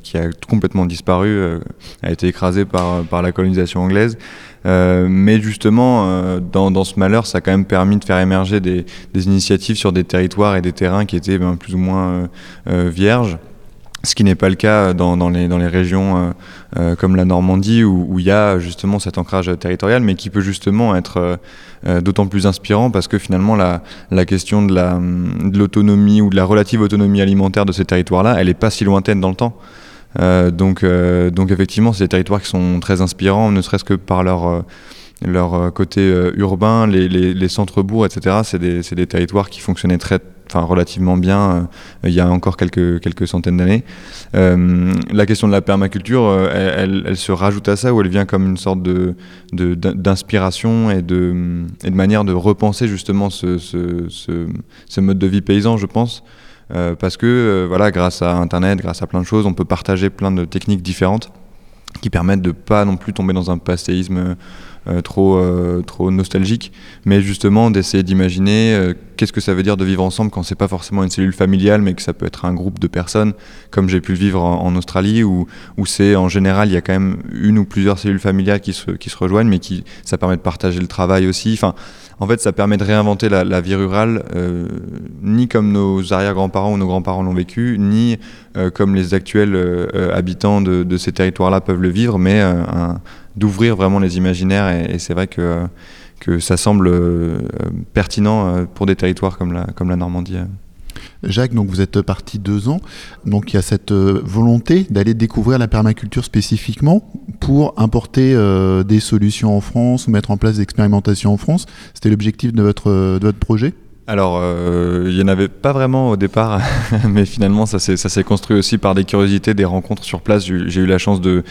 qui a complètement disparu, a été écrasée par, par la colonisation anglaise. Euh, mais justement, euh, dans, ce malheur, ça a quand même permis de faire émerger des, initiatives sur des territoires et des terrains qui étaient ben, plus ou moins euh, vierges. Ce qui n'est pas le cas dans, les, régions comme la Normandie où, il y a justement cet ancrage territorial, mais qui peut justement être d'autant plus inspirant parce que finalement la question de l'autonomie ou de la relative autonomie alimentaire de ces territoires-là, elle n'est pas si lointaine dans le temps. Euh, donc, euh, donc effectivement, c'est des territoires qui sont très inspirants, ne serait-ce que par leur euh, leur côté urbain, les, les, les centres-bourgs, etc. C'est des, des, territoires qui fonctionnaient très, enfin, relativement bien il y a encore quelques, quelques centaines d'années. La question de la permaculture, elle, se rajoute à ça, où elle vient comme une sorte de, d'inspiration et de, et de manière de repenser justement ce, ce, ce mode de vie paysan, je pense. Euh, parce que euh, voilà, grâce à Internet, grâce à plein de choses, on peut partager plein de techniques différentes qui permettent de pas non plus tomber dans un passéisme euh, trop, trop nostalgique, mais justement d'essayer d'imaginer qu'est-ce que ça veut dire de vivre ensemble quand c'est pas forcément une cellule familiale, mais que ça peut être un groupe de personnes, comme j'ai pu le vivre en, Australie, où, où c'est en général il y a quand même une ou plusieurs cellules familiales qui se, qui se rejoignent, mais qui ça permet de partager le travail aussi. Enfin, en fait, ça permet de réinventer la, vie rurale, euh, ni comme nos arrière-grands-parents ou nos grands-parents l'ont vécu, ni euh, comme les actuels euh, habitants de, ces territoires-là peuvent le vivre, mais d'ouvrir vraiment les imaginaires. Et, c'est vrai que, ça semble pertinent pour des territoires comme la Normandie. Jacques, donc vous êtes parti deux ans, donc il y a cette euh, volonté d'aller découvrir la permaculture spécifiquement pour importer euh, des solutions en France ou mettre en place des expérimentations en France. C'était l'objectif de votre, de votre projet? Alors, euh, il n'y en avait pas vraiment au départ, mais finalement, ça s'est construit aussi par des curiosités, des rencontres sur place. J'ai eu la chance de,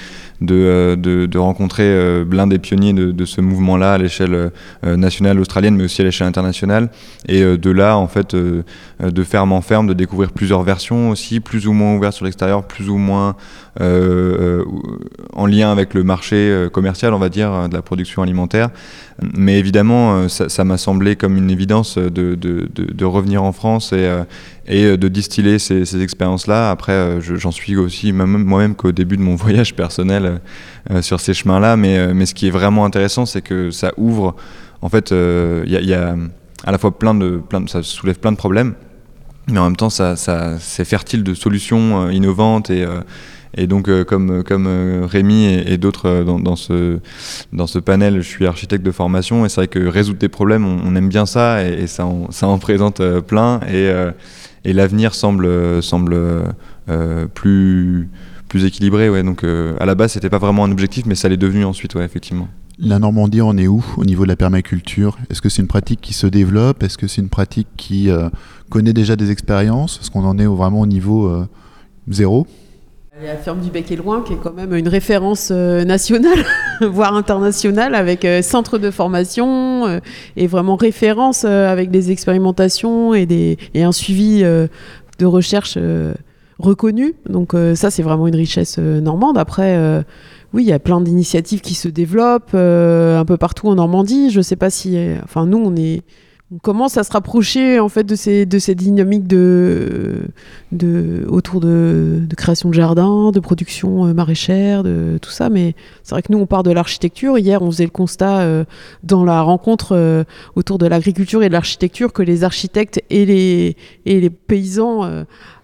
euh, rencontrer euh, l'un des pionniers de, de ce mouvement-là à l'échelle nationale australienne, mais aussi à l'échelle internationale. Et de là, en fait, de ferme en ferme, de découvrir plusieurs versions aussi, plus ou moins ouvertes sur l'extérieur, plus ou moins en lien avec le marché commercial, on va dire, de la production alimentaire. Mais évidemment, ça m'a semblé comme une évidence de revenir en France et, euh, euh, de distiller ces, expériences-là. Après, euh, j'en suis aussi moi-même qu'au début de mon voyage personnel sur ces chemins-là. Mais, ce qui est vraiment intéressant, c'est que ça ouvre. En fait, il y, a à la fois plein de, ça soulève plein de problèmes, mais en même temps, ça c'est fertile de solutions innovantes et et donc, euh, comme, comme euh, Rémi et, d'autres euh, dans, ce, panel, je suis architecte de formation et c'est vrai que résoudre des problèmes, on, aime bien ça et, ça, en, présente plein. Et, l'avenir semble, plus, équilibré. Ouais. Donc, à la base, c'était pas vraiment un objectif, mais ça l'est devenu ensuite, ouais, effectivement. La Normandie en est où au niveau de la permaculture? Est-ce que c'est une pratique qui se développe? Est-ce que c'est une pratique qui connaît déjà des expériences? Est-ce qu'on en est vraiment au niveau zéro? La ferme du Bec et Loin qui est quand même une référence euh, nationale, voire internationale, avec euh, centre de formation euh, et vraiment référence avec des expérimentations et, des, et un suivi de recherche reconnu. Donc ça, c'est vraiment une richesse normande. Après, oui, il y a plein d'initiatives qui se développent un peu partout en Normandie. Je ne sais pas si... Enfin, nous, on est on commence à se rapprocher en fait de ces de ces dynamiques de, de autour de, création de jardins, de production euh, maraîchère, de tout ça? Mais c'est vrai que nous on part de l'architecture. Hier on faisait le constat euh, dans la rencontre euh, autour de l'agriculture et de l'architecture que les architectes et les et les paysans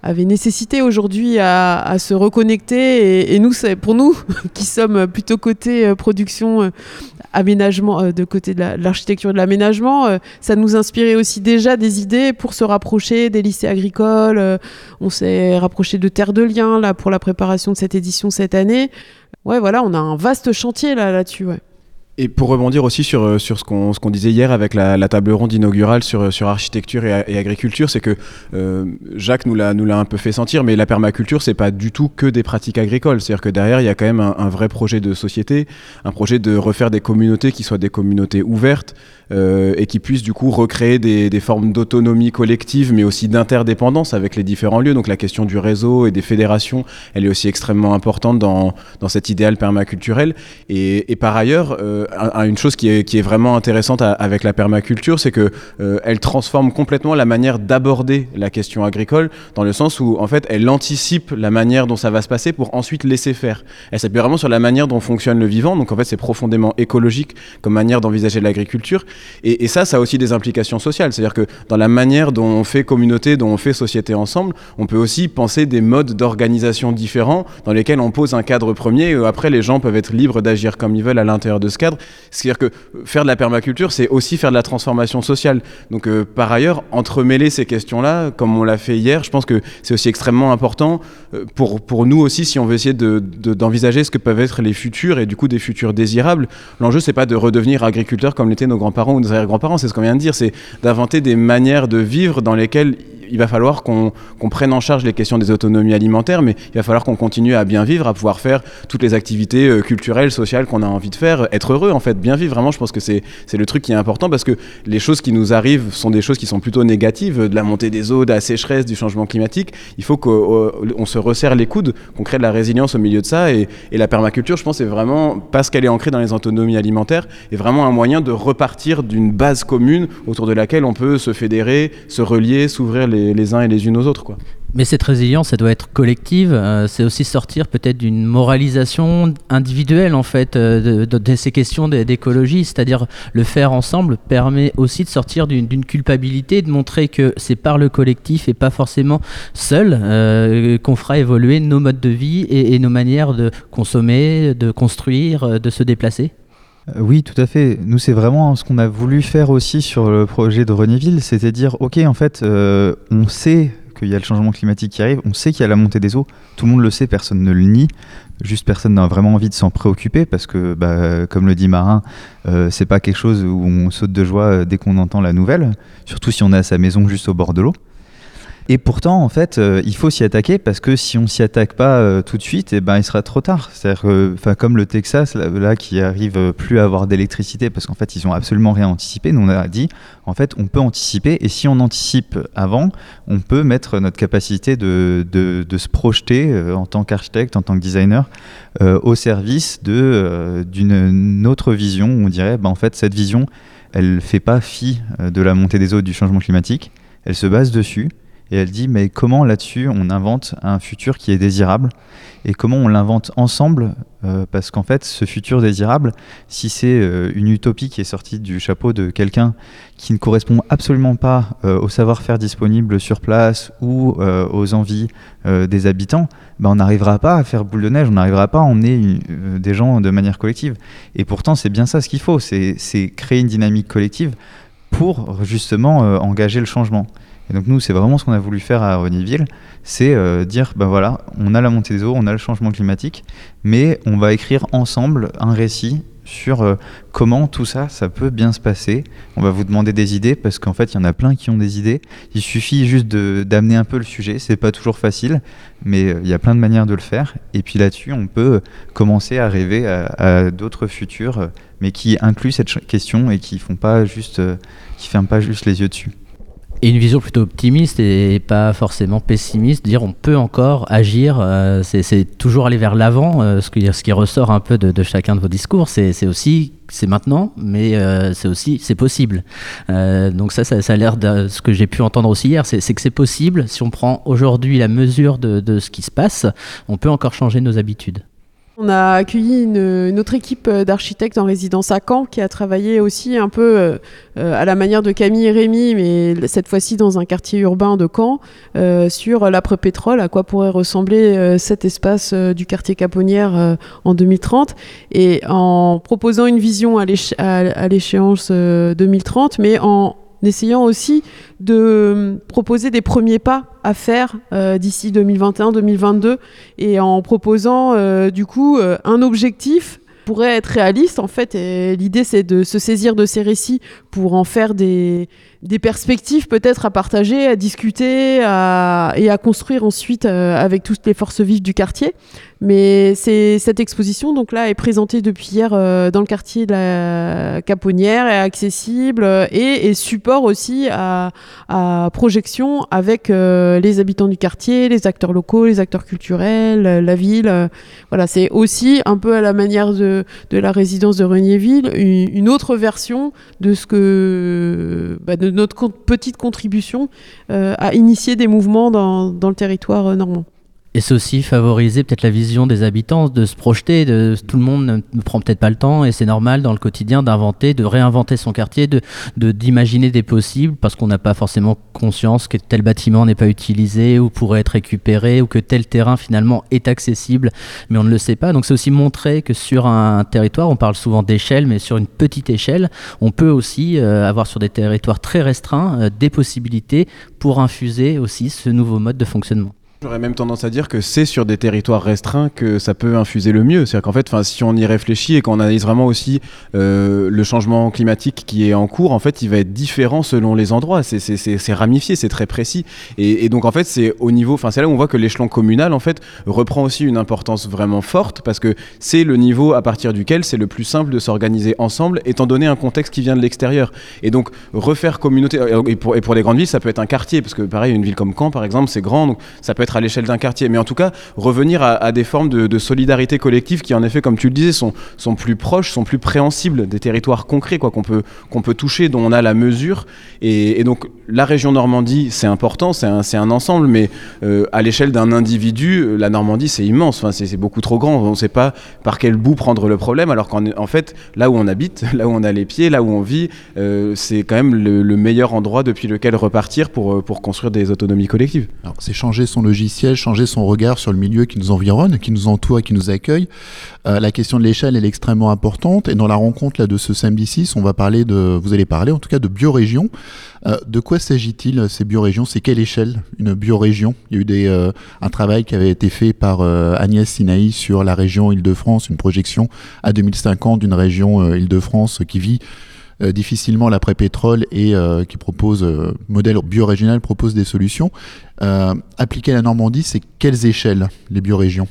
avaient nécessité aujourd'hui à, à se reconnecter. Et, et nous pour nous qui sommes plutôt côté euh, production euh, aménagement euh, de côté de la- de l'architecture et de l'aménagement, ça nous inspirait aussi déjà des idées pour se rapprocher des lycées agricoles. on s'est rapproché de Terre de Liens là pour la préparation de cette édition cette année. Ouais, voilà, on a un vaste chantier là là-dessus. Ouais. Et pour rebondir aussi sur, euh, sur ce qu'on qu'on disait hier avec la, table ronde inaugurale sur, sur architecture et, agriculture, c'est que euh, Jacques nous l'a un peu fait sentir, mais la permaculture, c'est pas du tout que des pratiques agricoles. C'est-à-dire que derrière, il y a quand même un, vrai projet de société, un projet de refaire des communautés qui soient des communautés ouvertes euh, et qui puissent du coup recréer des, des formes d'autonomie collective, mais aussi d'interdépendance avec les différents lieux. Donc la question du réseau et des fédérations, elle est aussi extrêmement importante dans, dans cet idéal permaculturel. Et, par ailleurs, euh, un- un- une chose qui est, vraiment intéressante avec la permaculture, c'est que euh, elle transforme complètement la manière d'aborder la question agricole, dans le sens où en fait, elle anticipe la manière dont ça va se passer pour ensuite laisser faire. Elle s'appuie vraiment sur la manière dont fonctionne le vivant. Donc en fait, c'est profondément écologique comme manière d'envisager l'agriculture. Et, et ça, ça a aussi des implications sociales. C'est-à-dire que dans la manière dont on fait communauté, dont on fait société ensemble, on peut aussi penser des modes d'organisation différents dans lesquels on pose un cadre premier et après les gens peuvent être libres d'agir comme ils veulent à l'intérieur de ce cadre. C'est-à-dire que euh, faire de la permaculture, c'est aussi faire de la transformation sociale. Donc euh, par ailleurs, entremêler ces questions-là, comme on l'a fait hier, je pense que c'est aussi extrêmement important euh, pour, pour nous aussi, si on veut essayer de- de- d'envisager ce que peuvent être les futurs et du coup des futurs désirables. L'enjeu, c'est pas de redevenir agriculteur comme l'étaient nos grands-parents ou nos arrière-grands-parents, c'est ce qu'on vient de dire, c'est d'inventer des manières de vivre dans lesquelles il va falloir qu'on prenne en charge les questions des autonomies alimentaires, mais il va falloir qu'on continue à bien vivre, à pouvoir faire toutes les activités euh, culturelles, sociales qu'on a envie de faire, être heureux en fait, bien vivre. Vraiment, je pense que c'est le truc qui est important parce que les choses qui nous arrivent sont des choses qui sont plutôt négatives, de la montée des eaux, de la sécheresse, du changement climatique. Il faut qu'on se resserre les coudes, qu'on crée de la résilience au milieu de ça. Et, la permaculture, je pense, c'est vraiment parce qu'elle est ancrée dans les autonomies alimentaires, est vraiment un moyen de repartir d'une base commune autour de laquelle on peut se fédérer, se relier, s'ouvrir les, uns et les unes aux autres. Mais cette résilience, elle doit être collective. euh, c'est aussi sortir peut-être d'une moralisation individuelle, en fait, euh, de, ces questions d'é- d'écologie. C'est-à-dire, le faire ensemble permet aussi de sortir d'une culpabilité, de montrer que c'est par le collectif et pas forcément seul euh, qu'on fera évoluer nos modes de vie et, nos manières de consommer, de construire, de se déplacer. Euh, Oui, tout à fait. Nous, c'est vraiment ce qu'on a voulu faire aussi sur le projet de Renéville, c'était dire, ok, en fait, euh, on sait qu'il y a le changement climatique qui arrive, on sait qu'il y a la montée des eaux, tout le monde le sait, personne ne le nie, juste personne n'a vraiment envie de s'en préoccuper parce que, bah, comme le dit Marin, euh, c'est pas quelque chose où on saute de joie dès qu'on entend la nouvelle, surtout si on est à sa maison juste au bord de l'eau. Et pourtant, en fait, euh, il faut s'y attaquer parce que si on s'y attaque pas euh, tout de suite, eh ben, il sera trop tard. C'est-à-dire, enfin, comme le Texas, là, qui arrive euh, plus à avoir d'électricité parce qu'en fait, ils ont absolument rien anticipé. Nous, on a dit, en fait, on peut anticiper et si on anticipe avant, on peut mettre notre capacité de, de, de se projeter en tant qu'architecte, en tant que designer, au service de d'une autre vision. On dirait, ben, en fait, cette vision, elle fait pas fi de la montée des eaux et du changement climatique. Elle se base dessus. Et elle dit, mais comment là-dessus on invente un futur qui est désirable? Et comment on l'invente ensemble Euh, Parce qu'en fait, ce futur désirable, si c'est euh, une utopie qui est sortie du chapeau de quelqu'un qui ne correspond absolument pas euh, au savoir-faire disponible sur place ou aux envies des habitants, ben, on n'arrivera pas à faire boule de neige, on n'arrivera pas à emmener des gens de manière collective. Et pourtant, c'est bien ça ce qu'il faut, c'est créer une dynamique collective pour justement engager le changement. Et donc nous, c'est vraiment ce qu'on a voulu faire à Renéville, c'est euh, dire, ben voilà, on a la montée des eaux, on a le changement climatique, mais on va écrire ensemble un récit sur euh, comment tout ça, ça peut bien se passer. On va vous demander des idées, parce qu'en fait, il y en a plein qui ont des idées. Il suffit juste d'amener un peu le sujet, c'est pas toujours facile, mais euh, il y a plein de manières de le faire. Et puis là-dessus, on peut commencer à rêver à, à d'autres futurs, mais qui incluent cette question et qui font pas juste, qui ferment pas juste les yeux dessus. Et une vision plutôt optimiste et pas forcément pessimiste, dire on peut encore agir, euh, c'est toujours aller vers l'avant, euh, ce, qui, ce qui ressort un peu de, de chacun de vos discours, c'est aussi c'est maintenant, mais euh, c'est aussi c'est possible. Euh, donc ça, ça, ça a l'air de ce que j'ai pu entendre aussi hier, c'est que c'est possible. Si on prend aujourd'hui la mesure de, de ce qui se passe, on peut encore changer nos habitudes. On a accueilli une, autre équipe euh, d'architectes en résidence à Caen qui a travaillé aussi un peu euh, euh, à la manière de Camille et Rémi, mais cette fois-ci dans un quartier urbain de Caen, sur l'après-pétrole, à quoi pourrait ressembler cet espace du quartier Caponnière en 2030, et en proposant une vision à l'échéance euh, 2030, mais en essayant aussi de proposer des premiers pas à faire euh, d'ici 2021-2022 et en proposant euh, du coup euh, un objectif pourrait être réaliste en fait l'idée c'est de se saisir de ces récits pour en faire des, des perspectives peut-être à partager, à discuter à, et à construire ensuite euh, avec toutes les forces vives du quartier. Mais c'est cette exposition donc là est présentée depuis hier euh, dans le quartier de la Caponnière, est accessible euh, et, support aussi à, à projection avec euh, les habitants du quartier, les acteurs locaux, les acteurs culturels, euh, la ville. euh, voilà, c'est aussi un peu à la manière de, de la résidence de Regniéville, une, une autre version de ce que bah, de notre petite contribution euh, à initier des mouvements dans, dans le territoire euh, normand. Et c'est aussi favoriser peut-être la vision des habitants, de se projeter. De, tout le monde ne, prend peut-être pas le temps, et c'est normal dans le quotidien d'inventer, de réinventer son quartier, de de- d'imaginer des possibles, parce qu'on n'a pas forcément conscience que tel bâtiment n'est pas utilisé ou pourrait être récupéré, ou que tel terrain finalement est accessible, mais on ne le sait pas. Donc c'est aussi montrer que sur un territoire, on parle souvent d'échelle, mais sur une petite échelle, on peut aussi euh, avoir sur des territoires très restreints euh, des possibilités pour infuser aussi ce nouveau mode de fonctionnement. J'aurais même tendance à dire que c'est sur des territoires restreints que ça peut infuser le mieux. C'est-à-dire qu'en fait, si on y réfléchit et qu'on analyse vraiment aussi euh, le changement climatique qui est en cours, en fait, il va être différent selon les endroits. C'est- ramifié, c'est très précis. Et, donc, en fait, c'est au niveau, enfin, c'est là où on voit que l'échelon communal, en fait, reprend aussi une importance vraiment forte parce que c'est le niveau à partir duquel c'est le plus simple de s'organiser ensemble, étant donné un contexte qui vient de l'extérieur. Et donc, refaire communauté, et pour, et les grandes villes, ça peut être un quartier, parce que pareil, une ville comme Caen, par exemple, c'est grand, donc ça peut être à l'échelle d'un quartier. Mais en tout cas, revenir à, des formes de, solidarité collective qui, en effet, comme tu le disais, sont, sont plus proches, sont plus préhensibles des territoires concrets quoi, qu'on peut, qu'on peut toucher, dont on a la mesure. Et, donc, la région Normandie, c'est important, c'est un, un ensemble, mais euh, à l'échelle d'un individu, euh, la Normandie, c'est immense, enfin, c'est beaucoup trop grand. On ne sait pas par quel bout prendre le problème, alors qu'en en fait, là où on habite, là où on a les pieds, là où on vit, euh, c'est quand même le, le meilleur endroit depuis lequel repartir pour, pour construire des autonomies collectives. Alors, c'est changer son logiciel, changer son regard sur le milieu qui nous environne, qui nous entoure et qui nous accueille. Euh, la question de l'échelle elle est extrêmement importante. Et dans la rencontre là de ce samedi 6, on va parler de, vous allez parler en tout cas de biorégion. Euh, de quoi s'agit-il ces biorégions? C'est quelle échelle une biorégion? Il y a eu des, euh, un travail qui avait été fait par Agnès Sinaï sur la région Île-de-France, une projection à 2050 d'une région Île-de-France qui vit difficilement l'après-pétrole et euh, qui propose, euh, modèle biorégional propose des solutions. Euh, appliquer la Normandie, c'est quelles échelles les biorégions?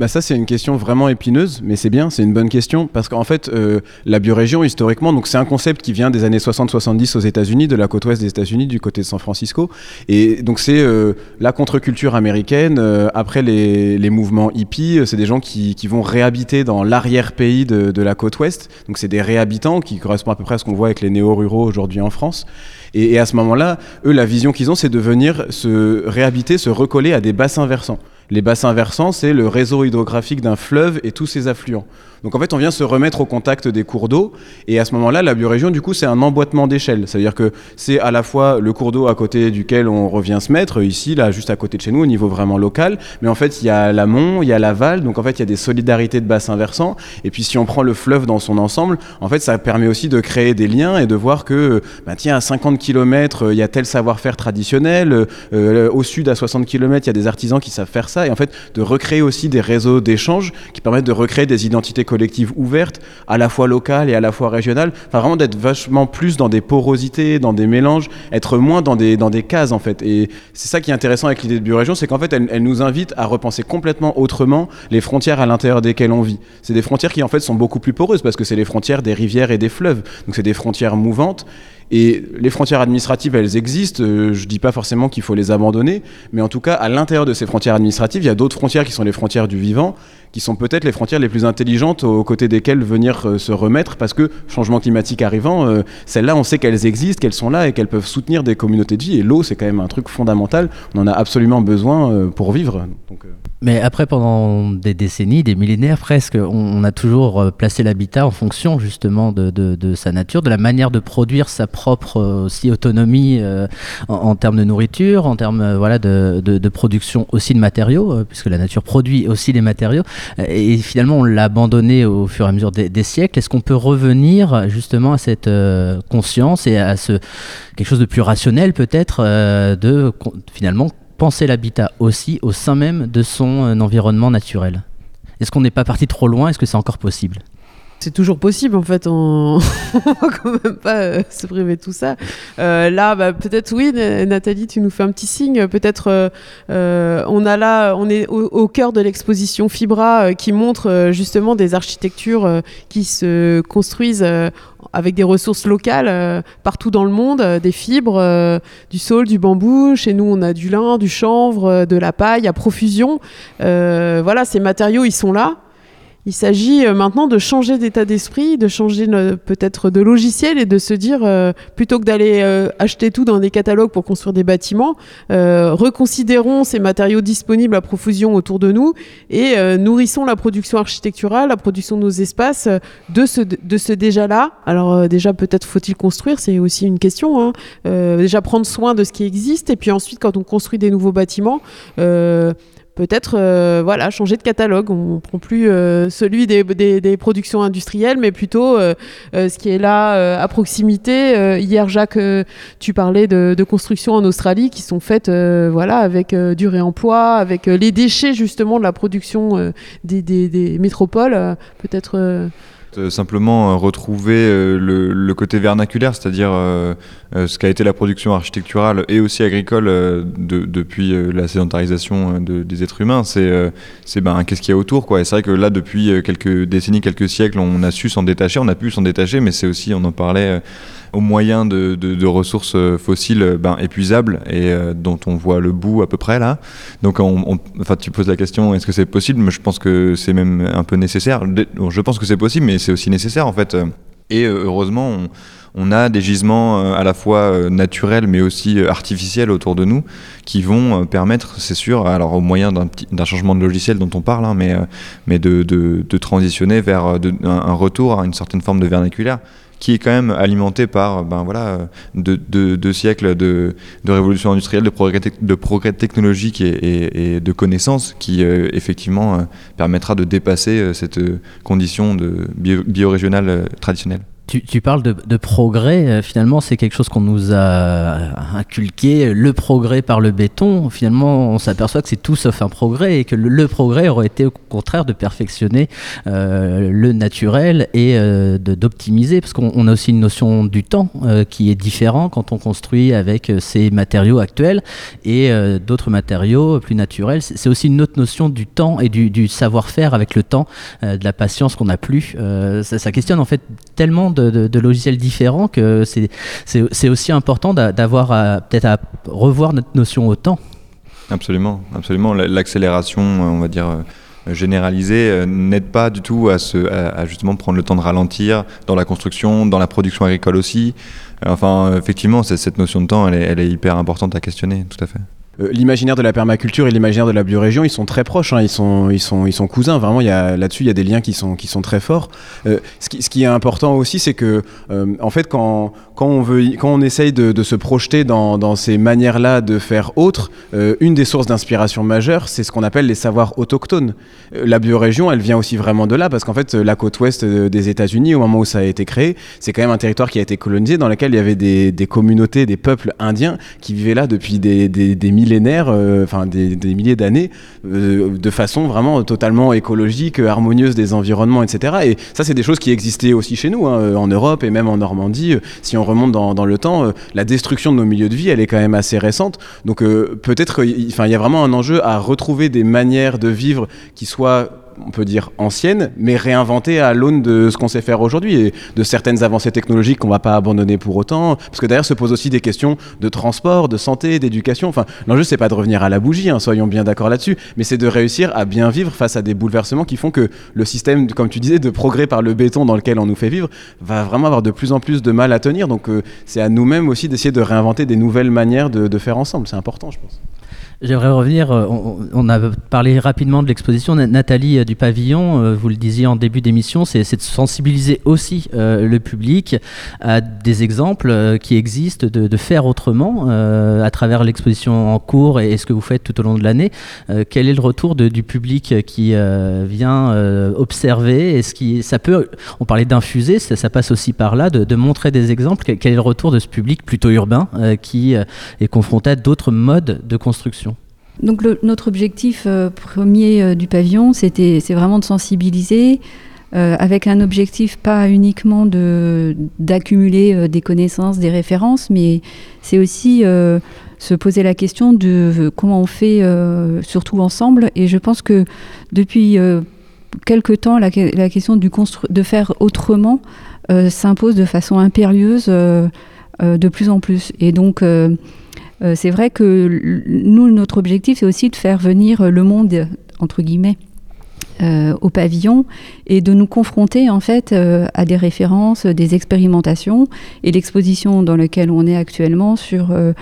Bah ça c'est une question vraiment épineuse, mais c'est bien, c'est une bonne question parce qu'en fait euh, la biorégion historiquement donc c'est un concept qui vient des années 60-70 aux États-Unis, de la côte ouest des États-Unis, du côté de San Francisco, et donc c'est euh, la contre-culture américaine. euh, après les, les mouvements hippies, c'est des gens qui, qui vont réhabiter dans l'arrière-pays de, de la côte ouest, donc c'est des réhabitants qui correspondent à peu près à ce qu'on voit avec les néo-ruraux aujourd'hui en France. Et à ce moment-là, eux, la vision qu'ils ont, c'est de venir se réhabiter, se recoller à des bassins versants. Les bassins versants, c'est le réseau hydrographique d'un fleuve et tous ses affluents. Donc en fait, on vient se remettre au contact des cours d'eau. Et à ce moment-là, la biorégion, du coup, c'est un emboîtement d'échelle. C'est-à-dire que c'est à la fois le cours d'eau à côté duquel on revient se mettre, ici, là, juste à côté de chez nous, au niveau vraiment local. Mais en fait, il y a l'amont, il y a l'aval. Donc en fait, il y a des solidarités de bassins versants. Et puis si on prend le fleuve dans son ensemble, en fait, ça permet aussi de créer des liens et de voir que, bah, tiens, à 50 km, il y a tel savoir-faire traditionnel. Euh, au sud, à 60 km, il y a des artisans qui savent faire Et en fait, de recréer aussi des réseaux d'échanges qui permettent de recréer des identités collectives ouvertes, à la fois locales et à la fois régionales. Enfin, vraiment d'être vachement plus dans des porosités, dans des mélanges, être moins dans des, dans des cases, en fait. Et c'est ça qui est intéressant avec l'idée de biorégion, c'est qu'en fait, elle, elle nous invite à repenser complètement autrement les frontières à l'intérieur desquelles on vit. C'est des frontières qui, en fait, sont beaucoup plus poreuses parce que c'est les frontières des rivières et des fleuves. Donc, c'est des frontières mouvantes. Et les frontières administratives, elles existent. Euh, je dis pas forcément qu'il faut les abandonner, mais en tout cas, à l'intérieur de ces frontières administratives, il y a d'autres frontières qui sont les frontières du vivant, qui sont peut-être les frontières les plus intelligentes aux côtés desquelles venir euh, se remettre, parce que changement climatique arrivant, euh, celles-là, on sait qu'elles existent, qu'elles sont là et qu'elles peuvent soutenir des communautés de vie. Et l'eau, c'est quand même un truc fondamental. On en a absolument besoin pour vivre. Mais après, pendant des décennies, des millénaires presque, on, a toujours placé l'habitat en fonction justement de, de, sa nature, de la manière de produire sa propre euh, aussi autonomie euh, en, termes de nourriture, en termes voilà, de, de, production aussi de matériaux, puisque la nature produit aussi des matériaux. Et finalement, on l'a abandonné au fur et à mesure des, des siècles. Est-ce qu'on peut revenir justement à cette conscience et à ce quelque chose de plus rationnel peut-être de finalement penser l'habitat aussi au sein même de son euh, environnement naturel? Est-ce qu'on n'est pas parti trop loin? Est-ce que c'est encore possible? C'est toujours possible en fait, on, va quand même pas euh, se priver tout ça. Euh, là, bah, peut-être oui, Nathalie, tu nous fais un petit signe. Peut-être on a là, on est au, cœur de l'exposition Fibra qui montre justement des architectures qui se construisent avec des ressources locales euh, partout dans le monde, euh, des fibres, euh, du saule, du bambou. Chez nous, on a du lin, du chanvre, de la paille à profusion. voilà, ces matériaux, ils sont là. Il s'agit euh, maintenant de changer d'état d'esprit, de changer peut-être de logiciel et de se dire, euh, plutôt que d'aller euh, acheter tout dans des catalogues pour construire des bâtiments, reconsidérons ces matériaux disponibles à profusion autour de nous et nourrissons la production architecturale, la production de nos espaces de ce, de ce déjà-là. Alors déjà, peut-être faut-il construire, c'est aussi une question. Hein. déjà prendre soin de ce qui existe et puis ensuite, quand on construit des nouveaux bâtiments, peut-être euh, voilà changer de catalogue. On prend plus euh, celui des, des, productions industrielles, mais plutôt euh, ce qui est là à proximité. hier, Jacques, tu parlais de, de, constructions en Australie qui sont faites voilà avec du réemploi, avec les déchets justement de la production des, des, métropoles. peut-être euh, simplement euh, retrouver euh, le, côté vernaculaire, c'est-à-dire ce qu'a été la production architecturale et aussi agricole depuis la sédentarisation des êtres humains. C'est c'est ben, qu'est-ce qu'il y a autour. Quoi. Et c'est vrai que là, depuis quelques décennies, quelques siècles, on a su s'en détacher, on a pu s'en détacher, mais c'est aussi, on en parlait au moyen de, ressources euh, fossiles euh, ben, épuisables et euh, dont on voit le bout à peu près là. Donc, on, enfin, tu poses la question, est-ce que c'est possible? Mais je pense que c'est même un peu nécessaire. Je pense que c'est possible, mais c'est aussi nécessaire en fait. Et heureusement, on, a des gisements à la fois naturels mais aussi artificiels autour de nous qui vont permettre, c'est sûr, alors au moyen d'un changement de logiciel dont on parle, hein, mais, mais de, transitionner vers un, retour à une certaine forme de vernaculaire qui est quand même alimenté par ben voilà, deux, siècles de, révolution industrielle, de progrès, technologique et, de connaissances qui euh, effectivement euh, permettra de dépasser euh, cette condition de bio, traditionnelle. Tu, parles de, progrès, euh, finalement c'est quelque chose qu'on nous a inculqué, le progrès par le béton, finalement on s'aperçoit que c'est tout sauf un progrès et que le, progrès aurait été au contraire de perfectionner euh, le naturel et euh, d'optimiser, parce qu'on a aussi une notion du temps qui est différent quand on construit avec ces matériaux actuels et d'autres matériaux plus naturels. C'est aussi une autre notion du temps et du, savoir-faire avec le temps, de la patience qu'on n'a plus. Ça questionne en fait tellement de, logiciels différents que c'est aussi important d'avoir peut-être à revoir notre notion au temps. Absolument, absolument. L'accélération, on va dire euh, généralisée, euh, n'aide pas du tout à, se, à, justement prendre le temps de ralentir dans la construction, dans la production agricole aussi. Enfin, effectivement, cette notion de temps, elle est, elle est hyper importante à questionner, tout à fait. Euh, l'imaginaire de la permaculture et l'imaginaire de la biorégion, ils sont très proches, hein. ils, sont, ils, sont, ils sont cousins, vraiment, là-dessus, il y a des liens qui sont, qui sont très forts. Euh, ce, qui, est important aussi, c'est que, euh, en fait, quand, quand, on, veut, quand on essaye de, se projeter dans, dans ces manières-là de faire autre, une des sources d'inspiration majeure, c'est ce qu'on appelle les savoirs autochtones. la biorégion, elle vient aussi vraiment de là, parce qu'en fait, la côte ouest des États-Unis, au moment où ça a été créé, c'est quand même un territoire qui a été colonisé, dans lequel il y avait des, communautés, des peuples indiens qui vivaient là depuis des, des, des millénaires, euh, enfin des, milliers d'années, euh, de façon vraiment totalement écologique, harmonieuse des environnements, etc. Et ça, c'est des choses qui existaient aussi chez nous, hein, en Europe et même en Normandie. Si on remonte dans, le temps, euh, la destruction de nos milieux de vie, elle est quand même assez récente. Donc peut-être, enfin, il y a vraiment un enjeu à retrouver des manières de vivre qui soient on peut dire anciennes, mais réinventées à l'aune de ce qu'on sait faire aujourd'hui et de certaines avancées technologiques qu'on va pas abandonner pour autant. Parce que derrière se posent aussi des questions de transport, de santé, d'éducation. Enfin, l'enjeu c'est pas de revenir à la bougie, hein, soyons bien d'accord là-dessus, mais c'est de réussir à bien vivre face à des bouleversements qui font que le système, comme tu disais, de progrès par le béton dans lequel on nous fait vivre, va vraiment avoir de plus en plus de mal à tenir. Donc euh, c'est à nous-mêmes aussi d'essayer de réinventer des nouvelles manières de faire ensemble. C'est important, je pense. J'aimerais revenir, euh, on, on, a parlé rapidement de l'exposition. Nathalie euh, du Pavillon, euh, vous le disiez en début d'émission, c'est de sensibiliser aussi le public à des exemples qui existent de, faire autrement à travers l'exposition en cours et, ce que vous faites tout au long de l'année. quel est le retour du public qui vient observer? Est-ce qui, ça peut, on parlait d'infuser, ça, passe aussi par là, de, montrer des exemples. Quel est le retour de ce public plutôt urbain qui est confronté à d'autres modes de construction? Donc le, notre objectif euh, premier euh, du pavillon, c'était c'est vraiment de sensibiliser euh, avec un objectif pas uniquement de d'accumuler des connaissances, des références, mais c'est aussi se poser la question de comment on fait surtout ensemble. Et je pense que depuis quelque temps, la, la question du de faire autrement s'impose de façon impérieuse de plus en plus. Et donc c'est vrai que nous, notre objectif, c'est aussi de faire venir le monde, entre guillemets, euh, au pavillon et de nous confronter en fait euh, à des références, des expérimentations et l'exposition dans laquelle on est actuellement sur euh,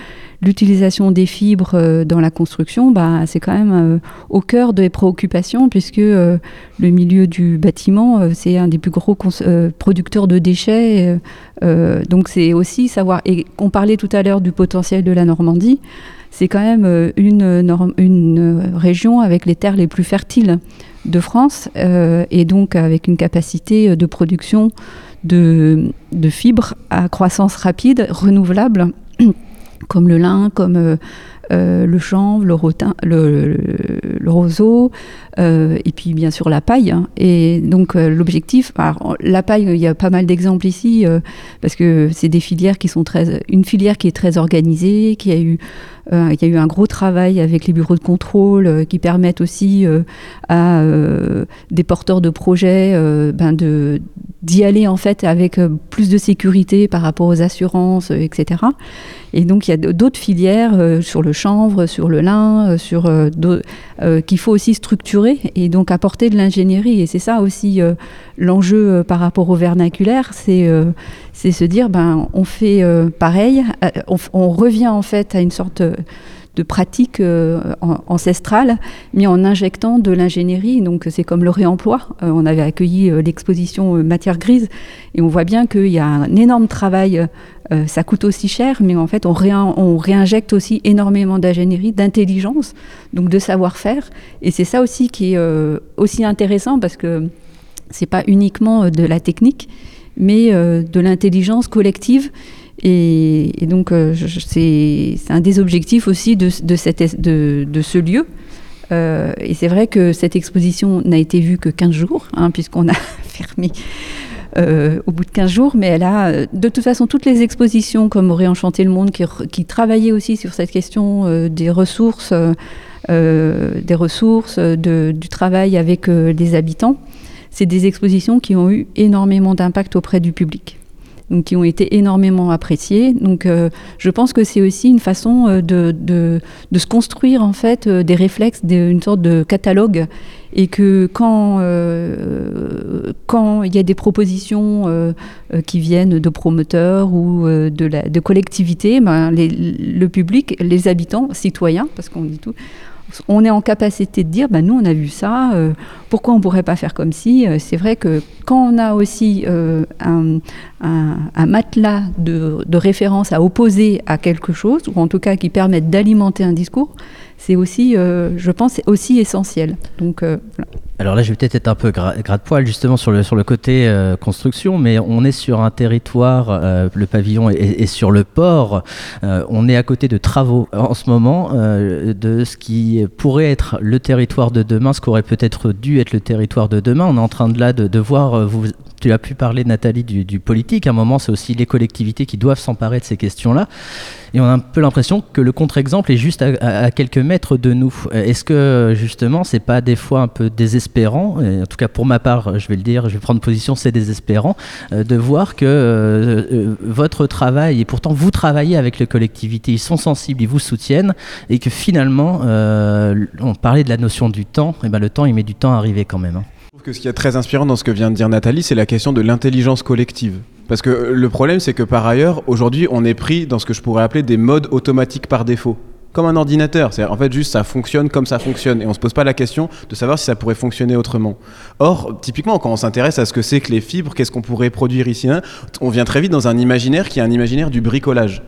l'utilisation des fibres dans la construction, bah, c'est quand même au cœur des préoccupations puisque le milieu du bâtiment c'est un des plus gros producteurs de déchets. donc c'est aussi savoir et on parlait tout à l'heure du potentiel de la Normandie c'est quand même une, région avec les terres les plus fertiles de France euh, et donc avec une capacité de production de, fibres à croissance rapide, renouvelable, comme le lin, comme euh, euh, le chanvre, le, rotin, le, roseau, euh, et puis bien sûr la paille. Hein. Et donc euh, l'objectif, la paille, il y a pas mal d'exemples ici, euh, parce que c'est des filières qui sont très, une filière qui est très organisée, qui a eu, euh, il y a eu un gros travail avec les bureaux de contrôle euh, qui permettent aussi à des porteurs de projets ben d'y aller en fait avec plus de sécurité par rapport aux assurances, etc. Et donc il y a d'autres filières euh, sur le chanvre, sur le lin, euh, sur euh, qu'il faut aussi structurer et donc apporter de l'ingénierie. Et c'est ça aussi l'enjeu par rapport au vernaculaire, c'est c'est se dire ben on fait pareil, on, on, revient en fait à une sorte de pratiques euh, ancestrales, mais en injectant de l'ingénierie. Donc c'est comme le réemploi. Euh, on avait accueilli euh, l'exposition Matière grise et on voit bien qu'il y a un énorme travail. ça coûte aussi cher, mais en fait on, on réinjecte aussi énormément d'ingénierie, d'intelligence, donc de savoir-faire. Et c'est ça aussi qui est aussi intéressant parce que c'est pas uniquement de la technique, mais de l'intelligence collective. Et, donc, euh, c'est un des objectifs aussi de, ce lieu. Euh, et c'est vrai que cette exposition n'a été vue que 15 jours, hein, puisqu'on a fermé euh, au bout de 15 jours, mais elle a, de toute façon, toutes les expositions, comme Aurait enchanté le monde, qui, travaillaient aussi sur cette question euh, des ressources, euh, des ressources, du travail avec les habitants, c'est des expositions qui ont eu énormément d'impact auprès du public donc qui ont été énormément appréciés. Donc euh, je pense que c'est aussi une façon euh, de, de, se construire en fait euh, des réflexes, des, une sorte de catalogue et que quand quand il y a des propositions qui viennent de promoteurs ou de, la, de collectivités, ben, le public, les habitants, citoyens, parce qu'on dit tout, on est en capacité de dire, ben nous on a vu ça, euh, pourquoi on pourrait pas faire comme si euh, C'est vrai que quand on a aussi euh, un, matelas de, référence à opposer à quelque chose, ou en tout cas qui permettent d'alimenter un discours, c'est aussi, je pense, aussi essentiel. Donc. Alors là, je vais peut-être être un peu gras, de poil justement sur le, sur le côté euh, construction, mais on est sur un territoire, euh, le pavillon est, sur le port, euh, on est à côté de travaux en ce moment, de ce qui pourrait être le territoire de demain, ce qu'aurait peut-être dû être le territoire de demain. On est en train de là de, de voir, vous tu as pu parler, Nathalie, du, politique. À un moment, c'est aussi les collectivités qui doivent s'emparer de ces questions-là. Et on a un peu l'impression que le contre-exemple est juste à, quelques mètres de nous. Est-ce que justement, c'est pas des fois un peu désespérant, en tout cas pour ma part, je vais le dire, je vais prendre position, c'est désespérant, euh, de voir que euh, euh, votre travail, et pourtant vous travaillez avec les collectivités, ils sont sensibles, ils vous soutiennent, et que finalement, on parlait de la notion du temps, et ben le temps, il met du temps à arriver quand même. Hein. Je trouve que ce qui est très inspirant dans ce que vient de dire Nathalie, c'est la question de l'intelligence collective. Parce que le problème, c'est que par ailleurs, aujourd'hui, on est pris dans ce que je pourrais appeler des modes automatiques par défaut. Comme un ordinateur. C'est en fait juste ça fonctionne comme ça fonctionne. Et on se pose pas la question de savoir si ça pourrait fonctionner autrement. Or, typiquement, quand on s'intéresse à ce que c'est que les fibres, qu'est-ce qu'on pourrait produire ici, hein, on vient très vite dans un imaginaire qui est un imaginaire du bricolage.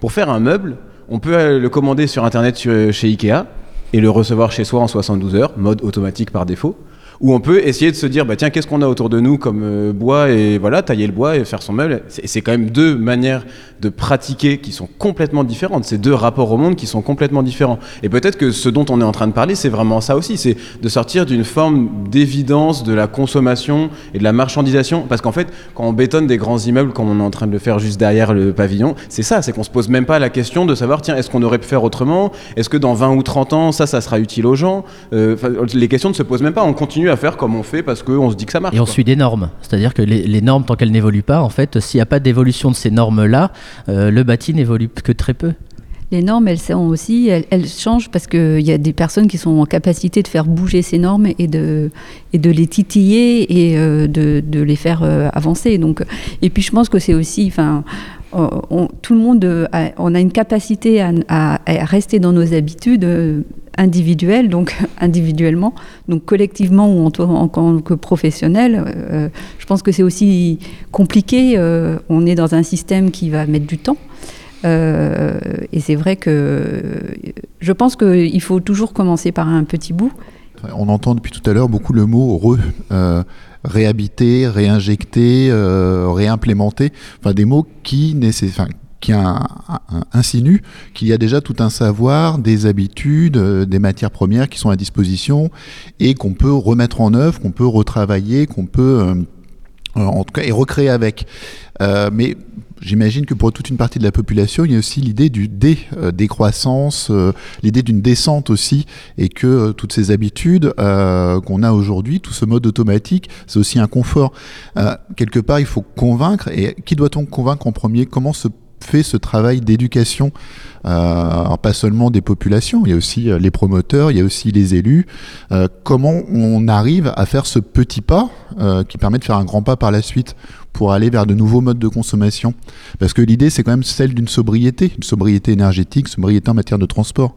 Pour faire un meuble, on peut le commander sur Internet chez Ikea et le recevoir chez soi en 72 heures, mode automatique par défaut où on peut essayer de se dire bah tiens qu'est-ce qu'on a autour de nous comme euh, bois et voilà tailler le bois et faire son meuble. C'est quand même deux manières de pratiquer qui sont complètement différentes. C'est deux rapports au monde qui sont complètement différents. Et peut-être que ce dont on est en train de parler c'est vraiment ça aussi. C'est de sortir d'une forme d'évidence de la consommation et de la marchandisation. Parce qu'en fait quand on bétonne des grands immeubles comme on est en train de le faire juste derrière le pavillon c'est ça c'est qu'on se pose même pas la question de savoir tiens est-ce qu'on aurait pu faire autrement? Est-ce que dans 20 ou 30 ans ça ça sera utile aux gens? Euh, les questions ne se posent même pas. On continue à faire comme on fait parce qu'on se dit que ça marche. Et on suit des normes. C'est-à-dire que les, normes, tant qu'elles n'évoluent pas, en fait, s'il n'y a pas d'évolution de ces normes-là, euh, le bâti n'évolue que très peu. Les normes, elles sont aussi, elles, changent parce qu'il y a des personnes qui sont en capacité de faire bouger ces normes et de, et de les titiller et euh, de, de, les faire euh, avancer. Donc, et puis je pense que c'est aussi, enfin, tout le monde, a, on a une capacité à, rester dans nos habitudes individuelles, donc individuellement, donc collectivement ou en, tant que professionnel. Euh, je pense que c'est aussi compliqué. Euh, on est dans un système qui va mettre du temps. Euh, et c'est vrai que je pense qu'il faut toujours commencer par un petit bout. On entend depuis tout à l'heure beaucoup le mot re réhabiter, réinjecter, euh, réimplémenter, enfin des mots qui, qui insinuent qu'il y a déjà tout un savoir, des habitudes, euh, des matières premières qui sont à disposition et qu'on peut remettre en œuvre, qu'on peut retravailler, qu'on peut euh, en tout cas et recréer avec. mais J'imagine que pour toute une partie de la population, il y a aussi l'idée du dé, euh, décroissance, euh, l'idée d'une descente aussi, et que euh, toutes ces habitudes qu'on a aujourd'hui, tout ce mode automatique, c'est aussi un confort. quelque part, il faut convaincre, et qui doit-on convaincre en premier? Comment se fait ce travail d'éducation, pas seulement des populations, il y a aussi les promoteurs, il y a aussi les élus. comment on arrive à faire ce petit pas qui permet de faire un grand pas par la suite pour aller vers de nouveaux modes de consommation? Parce que l'idée, c'est quand même celle d'une sobriété, une sobriété énergétique, sobriété en matière de transport.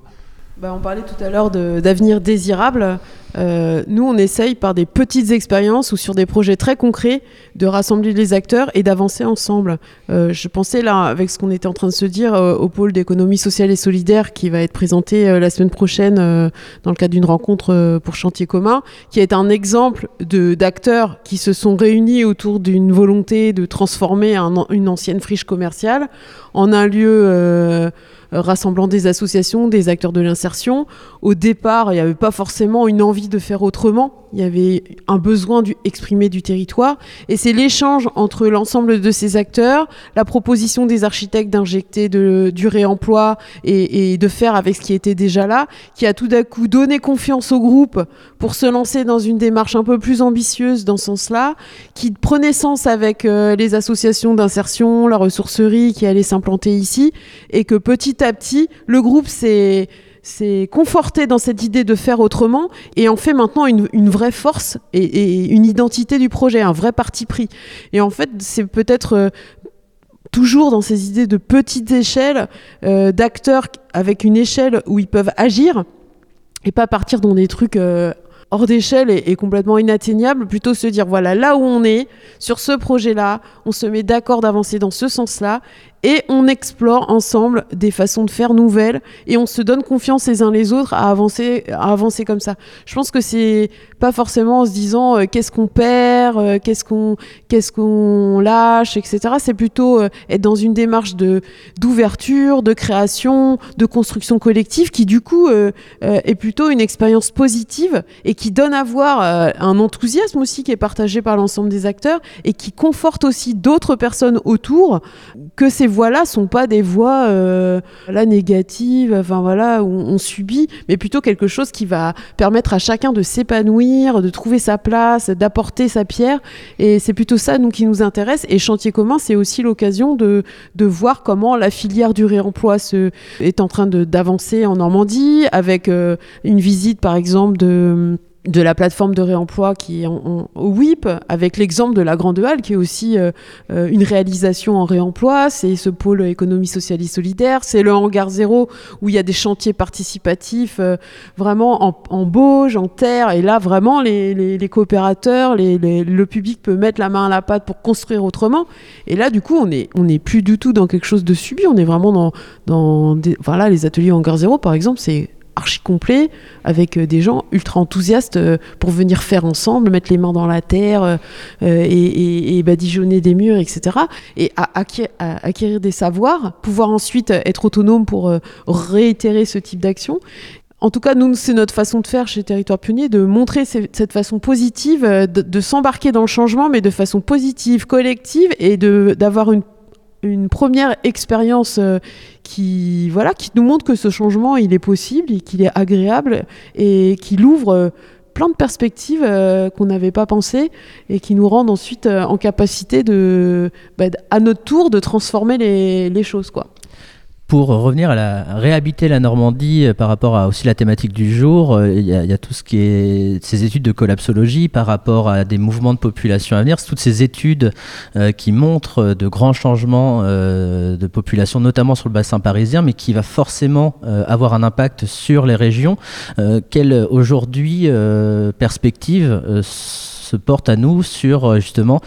Bah, on parlait tout à l'heure d'avenir désirable. Euh, nous, on essaye par des petites expériences ou sur des projets très concrets de rassembler les acteurs et d'avancer ensemble. Euh, je pensais là, avec ce qu'on était en train de se dire, euh, au pôle d'économie sociale et solidaire qui va être présenté la semaine prochaine dans le cadre d'une rencontre pour chantier commun, qui est un exemple d'acteurs qui se sont réunis autour d'une volonté de transformer une ancienne friche commerciale en un lieu rassemblant des associations, des acteurs de l'insertion. Au départ, il n'y avait pas forcément une envie de faire autrement. Il y avait un besoin du, exprimé du territoire. Et c'est l'échange entre l'ensemble de ces acteurs, la proposition des architectes d'injecter du réemploi et, et, de faire avec ce qui était déjà là, qui a tout d'un coup donné confiance au groupe pour se lancer dans une démarche un peu plus ambitieuse dans ce sens-là, qui prenait sens avec euh, les associations d'insertion, la ressourcerie qui allait s'implanter ici, et que petit à petit, le groupe s'est conforté dans cette idée de faire autrement et en fait maintenant une, vraie force et, une identité du projet, un vrai parti pris. Et en fait, c'est peut-être euh, toujours dans ces idées de petites échelles, euh, d'acteurs avec une échelle où ils peuvent agir et pas partir dans des trucs euh, hors d'échelle et, complètement inatteignable, plutôt se dire voilà, là où on est, sur ce projet-là, on se met d'accord d'avancer dans ce sens-là, et on explore ensemble des façons de faire nouvelles et on se donne confiance les uns les autres à avancer, à avancer comme ça. Je pense que c'est pas forcément en se disant euh, qu'est-ce qu'on perd, euh, qu'est-ce qu'on qu'est-ce lâche, etc. C'est plutôt euh, être dans une démarche d'ouverture, de création, de construction collective qui du coup est plutôt une expérience positive et qui donne à voir un enthousiasme aussi qui est partagé par l'ensemble des acteurs et qui conforte aussi d'autres personnes autour que ces voix-là sont pas des voix euh, négatives, enfin voilà, où on subit, mais plutôt quelque chose qui va permettre à chacun de s'épanouir, de trouver sa place, d'apporter sa pierre. Et c'est plutôt ça, nous, qui nous intéresse. Et Chantier commun, c'est aussi l'occasion de, de voir comment la filière du réemploi se, est en train d'avancer en Normandie, avec euh, une visite, par exemple, de de la plateforme de réemploi qui est en, WIP, avec l'exemple de la Grande Halle, qui est aussi euh, euh, une réalisation en réemploi. C'est ce pôle économie sociale solidaire. C'est le hangar zéro, où il y a des chantiers participatifs euh, vraiment en, en, Bauge, en terre. Et là, vraiment, les, coopérateurs, le public peut mettre la main à la pâte pour construire autrement. Et là, du coup, on n'est est plus du tout dans quelque chose de subi. On est vraiment dans, dans des, voilà, les ateliers hangar zéro, par exemple, c'est archi complet avec euh, des gens ultra enthousiastes euh, pour venir faire ensemble, mettre les mains dans la terre euh, et, badigeonner des murs, etc. Et acquérir, des savoirs, pouvoir ensuite être autonome pour réitérer ce type d'action. En tout cas, nous, c'est notre façon de faire chez Territoire Pionnier, de montrer cette façon positive, de, s'embarquer dans le changement, mais de façon positive, collective, et d'avoir une une première expérience euh, qui voilà qui nous montre que ce changement il est possible et qu'il est agréable et qu'il ouvre euh, plein de perspectives euh, qu'on n'avait pas pensées et qui nous rendent ensuite en capacité de bah, à notre tour de transformer les, les choses quoi pour revenir à la réhabiter la Normandie euh, par rapport à aussi la thématique du jour, euh, il y, a tout ce qui est ces études de collapsologie par rapport à des mouvements de population à venir, toutes ces études euh, qui montrent de grands changements de population, notamment sur le bassin parisien, mais qui va forcément avoir un impact sur les régions. quelle aujourd'hui perspective se porte à nous sur justement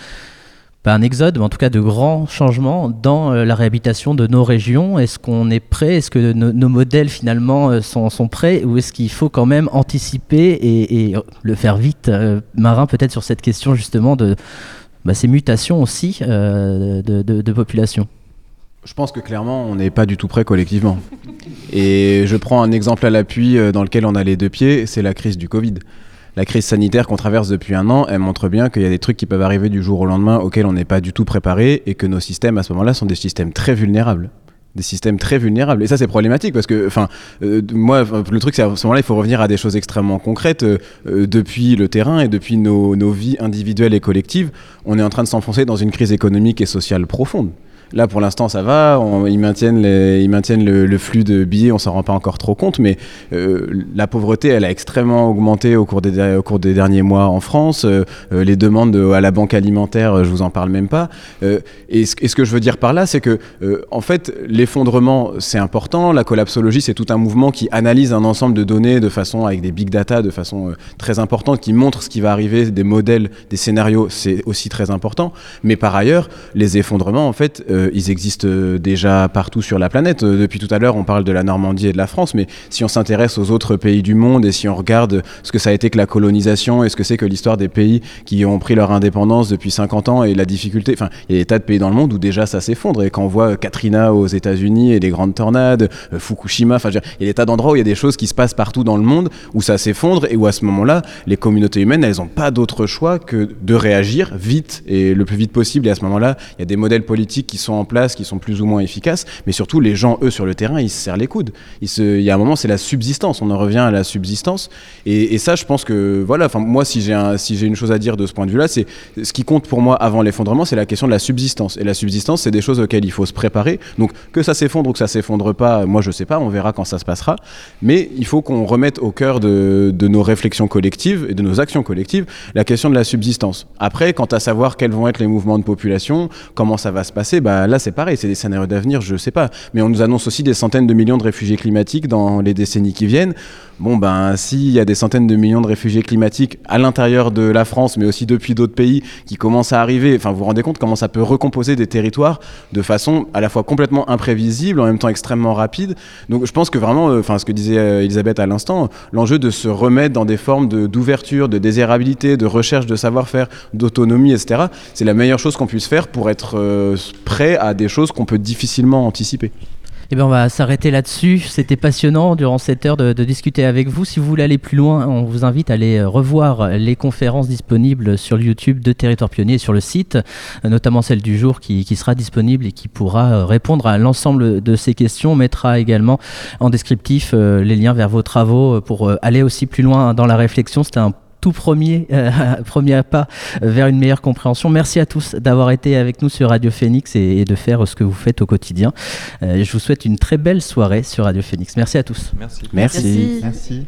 pas un exode, mais en tout cas de grands changements dans euh, la réhabilitation de nos régions. Est-ce qu'on est prêt? Est-ce que nos modèles finalement euh, sont, prêts? Ou est-ce qu'il faut quand même anticiper et, le faire vite? Euh, Marin, peut-être sur cette question justement de bah, ces mutations aussi de, population. Je pense que clairement, on n'est pas du tout prêt collectivement. Et je prends un exemple à l'appui dans lequel on a les deux pieds, c'est la crise du Covid la crise sanitaire qu'on traverse depuis un an, elle montre bien qu'il y a des trucs qui peuvent arriver du jour au lendemain auxquels on n'est pas du tout préparé et que nos systèmes à ce moment-là sont des systèmes très vulnérables. Des systèmes très vulnérables. Et ça c'est problématique parce que enfin euh, moi le truc c'est à ce moment-là il faut revenir à des choses extrêmement concrètes. Euh, euh, depuis le terrain et depuis nos, nos vies individuelles et collectives on est en train de s'enfoncer dans une crise économique et sociale profonde Là, pour l'instant, ça va. ils maintiennent, ils maintiennent le, flux de billets. On s'en rend pas encore trop compte, mais euh, la pauvreté, elle a extrêmement augmenté au cours des, au cours des derniers mois en France. Euh, euh, les demandes à la banque alimentaire, je vous en parle même pas. Et ce, que je veux dire par là, c'est que, en fait, l'effondrement, c'est important. La collapsologie, c'est tout un mouvement qui analyse un ensemble de données de façon avec des big data, de façon très importante, qui montre ce qui va arriver, des modèles, des scénarios. C'est aussi très important. Mais par ailleurs, les effondrements, en fait euh, ils existent euh, déjà partout sur la planète. Euh, depuis tout à l'heure, on parle de la Normandie et de la France, mais si on s'intéresse aux autres pays du monde et si on regarde ce que ça a été que la colonisation et ce que c'est que l'histoire des pays qui ont pris leur indépendance depuis 50 ans et la difficulté, enfin, il y a des tas de pays dans le monde où déjà ça s'effondre. Et quand on voit Katrina aux États-Unis et des grandes tornades, Fukushima, enfin, il y a des tas d'endroits où il y a des choses qui se passent partout dans le monde où ça s'effondre et où à ce moment-là, les communautés humaines, elles n'ont pas d'autre choix que de réagir vite et le plus vite possible. Et à ce moment-là, il y a des modèles politiques qui sont en place qui sont plus ou moins efficaces, mais surtout les gens, eux, sur le terrain, ils se serrent les coudes. Il, y a un moment, c'est la subsistance, on en revient à la subsistance. Et, ça, je pense que, voilà, moi, si j'ai un, si une chose à dire de ce point de vue-là, c'est ce qui compte pour moi avant l'effondrement, c'est la question de la subsistance. Et la subsistance, c'est des choses auxquelles il faut se préparer. Donc, que ça s'effondre ou que ça s'effondre pas, moi, je sais pas, on verra quand ça se passera. Mais il faut qu'on remette au cœur de, de nos réflexions collectives et de nos actions collectives la question de la subsistance. Après, quant à savoir quels vont être les mouvements de population, comment ça va se passer, bah, bah là c'est pareil, c'est des scénarios d'avenir, je sais pas. Mais on nous annonce aussi des centaines de millions de réfugiés climatiques dans les décennies qui viennent. Bon ben s'il y a des centaines de millions de réfugiés climatiques à l'intérieur de la France, mais aussi depuis d'autres pays qui commencent à arriver, enfin vous vous rendez compte comment ça peut recomposer des territoires de façon à la fois complètement imprévisible, en même temps extrêmement rapide. Donc je pense que vraiment, euh, enfin ce que disait euh, Elisabeth à l'instant, l'enjeu de se remettre dans des formes d'ouverture, de, désirabilité, de recherche de savoir-faire, d'autonomie, etc. C'est la meilleure chose qu'on puisse faire pour être euh, prêt à des choses qu'on peut difficilement anticiper. Eh bien, on va s'arrêter là-dessus. C'était passionnant durant cette heure de, discuter avec vous. Si vous voulez aller plus loin, on vous invite à aller revoir les conférences disponibles sur YouTube de Territoire Pionnier sur le site, notamment celle du jour qui, sera disponible et qui pourra répondre à l'ensemble de ces questions. On mettra également en descriptif euh, les liens vers vos travaux pour euh, aller aussi plus loin dans la réflexion. C'était un tout premier, euh, premier pas vers une meilleure compréhension. Merci à tous d'avoir été avec nous sur Radio Phoenix et, de faire ce que vous faites au quotidien. Euh, je vous souhaite une très belle soirée sur Radio Phoenix. Merci à tous. Merci. Merci. Merci.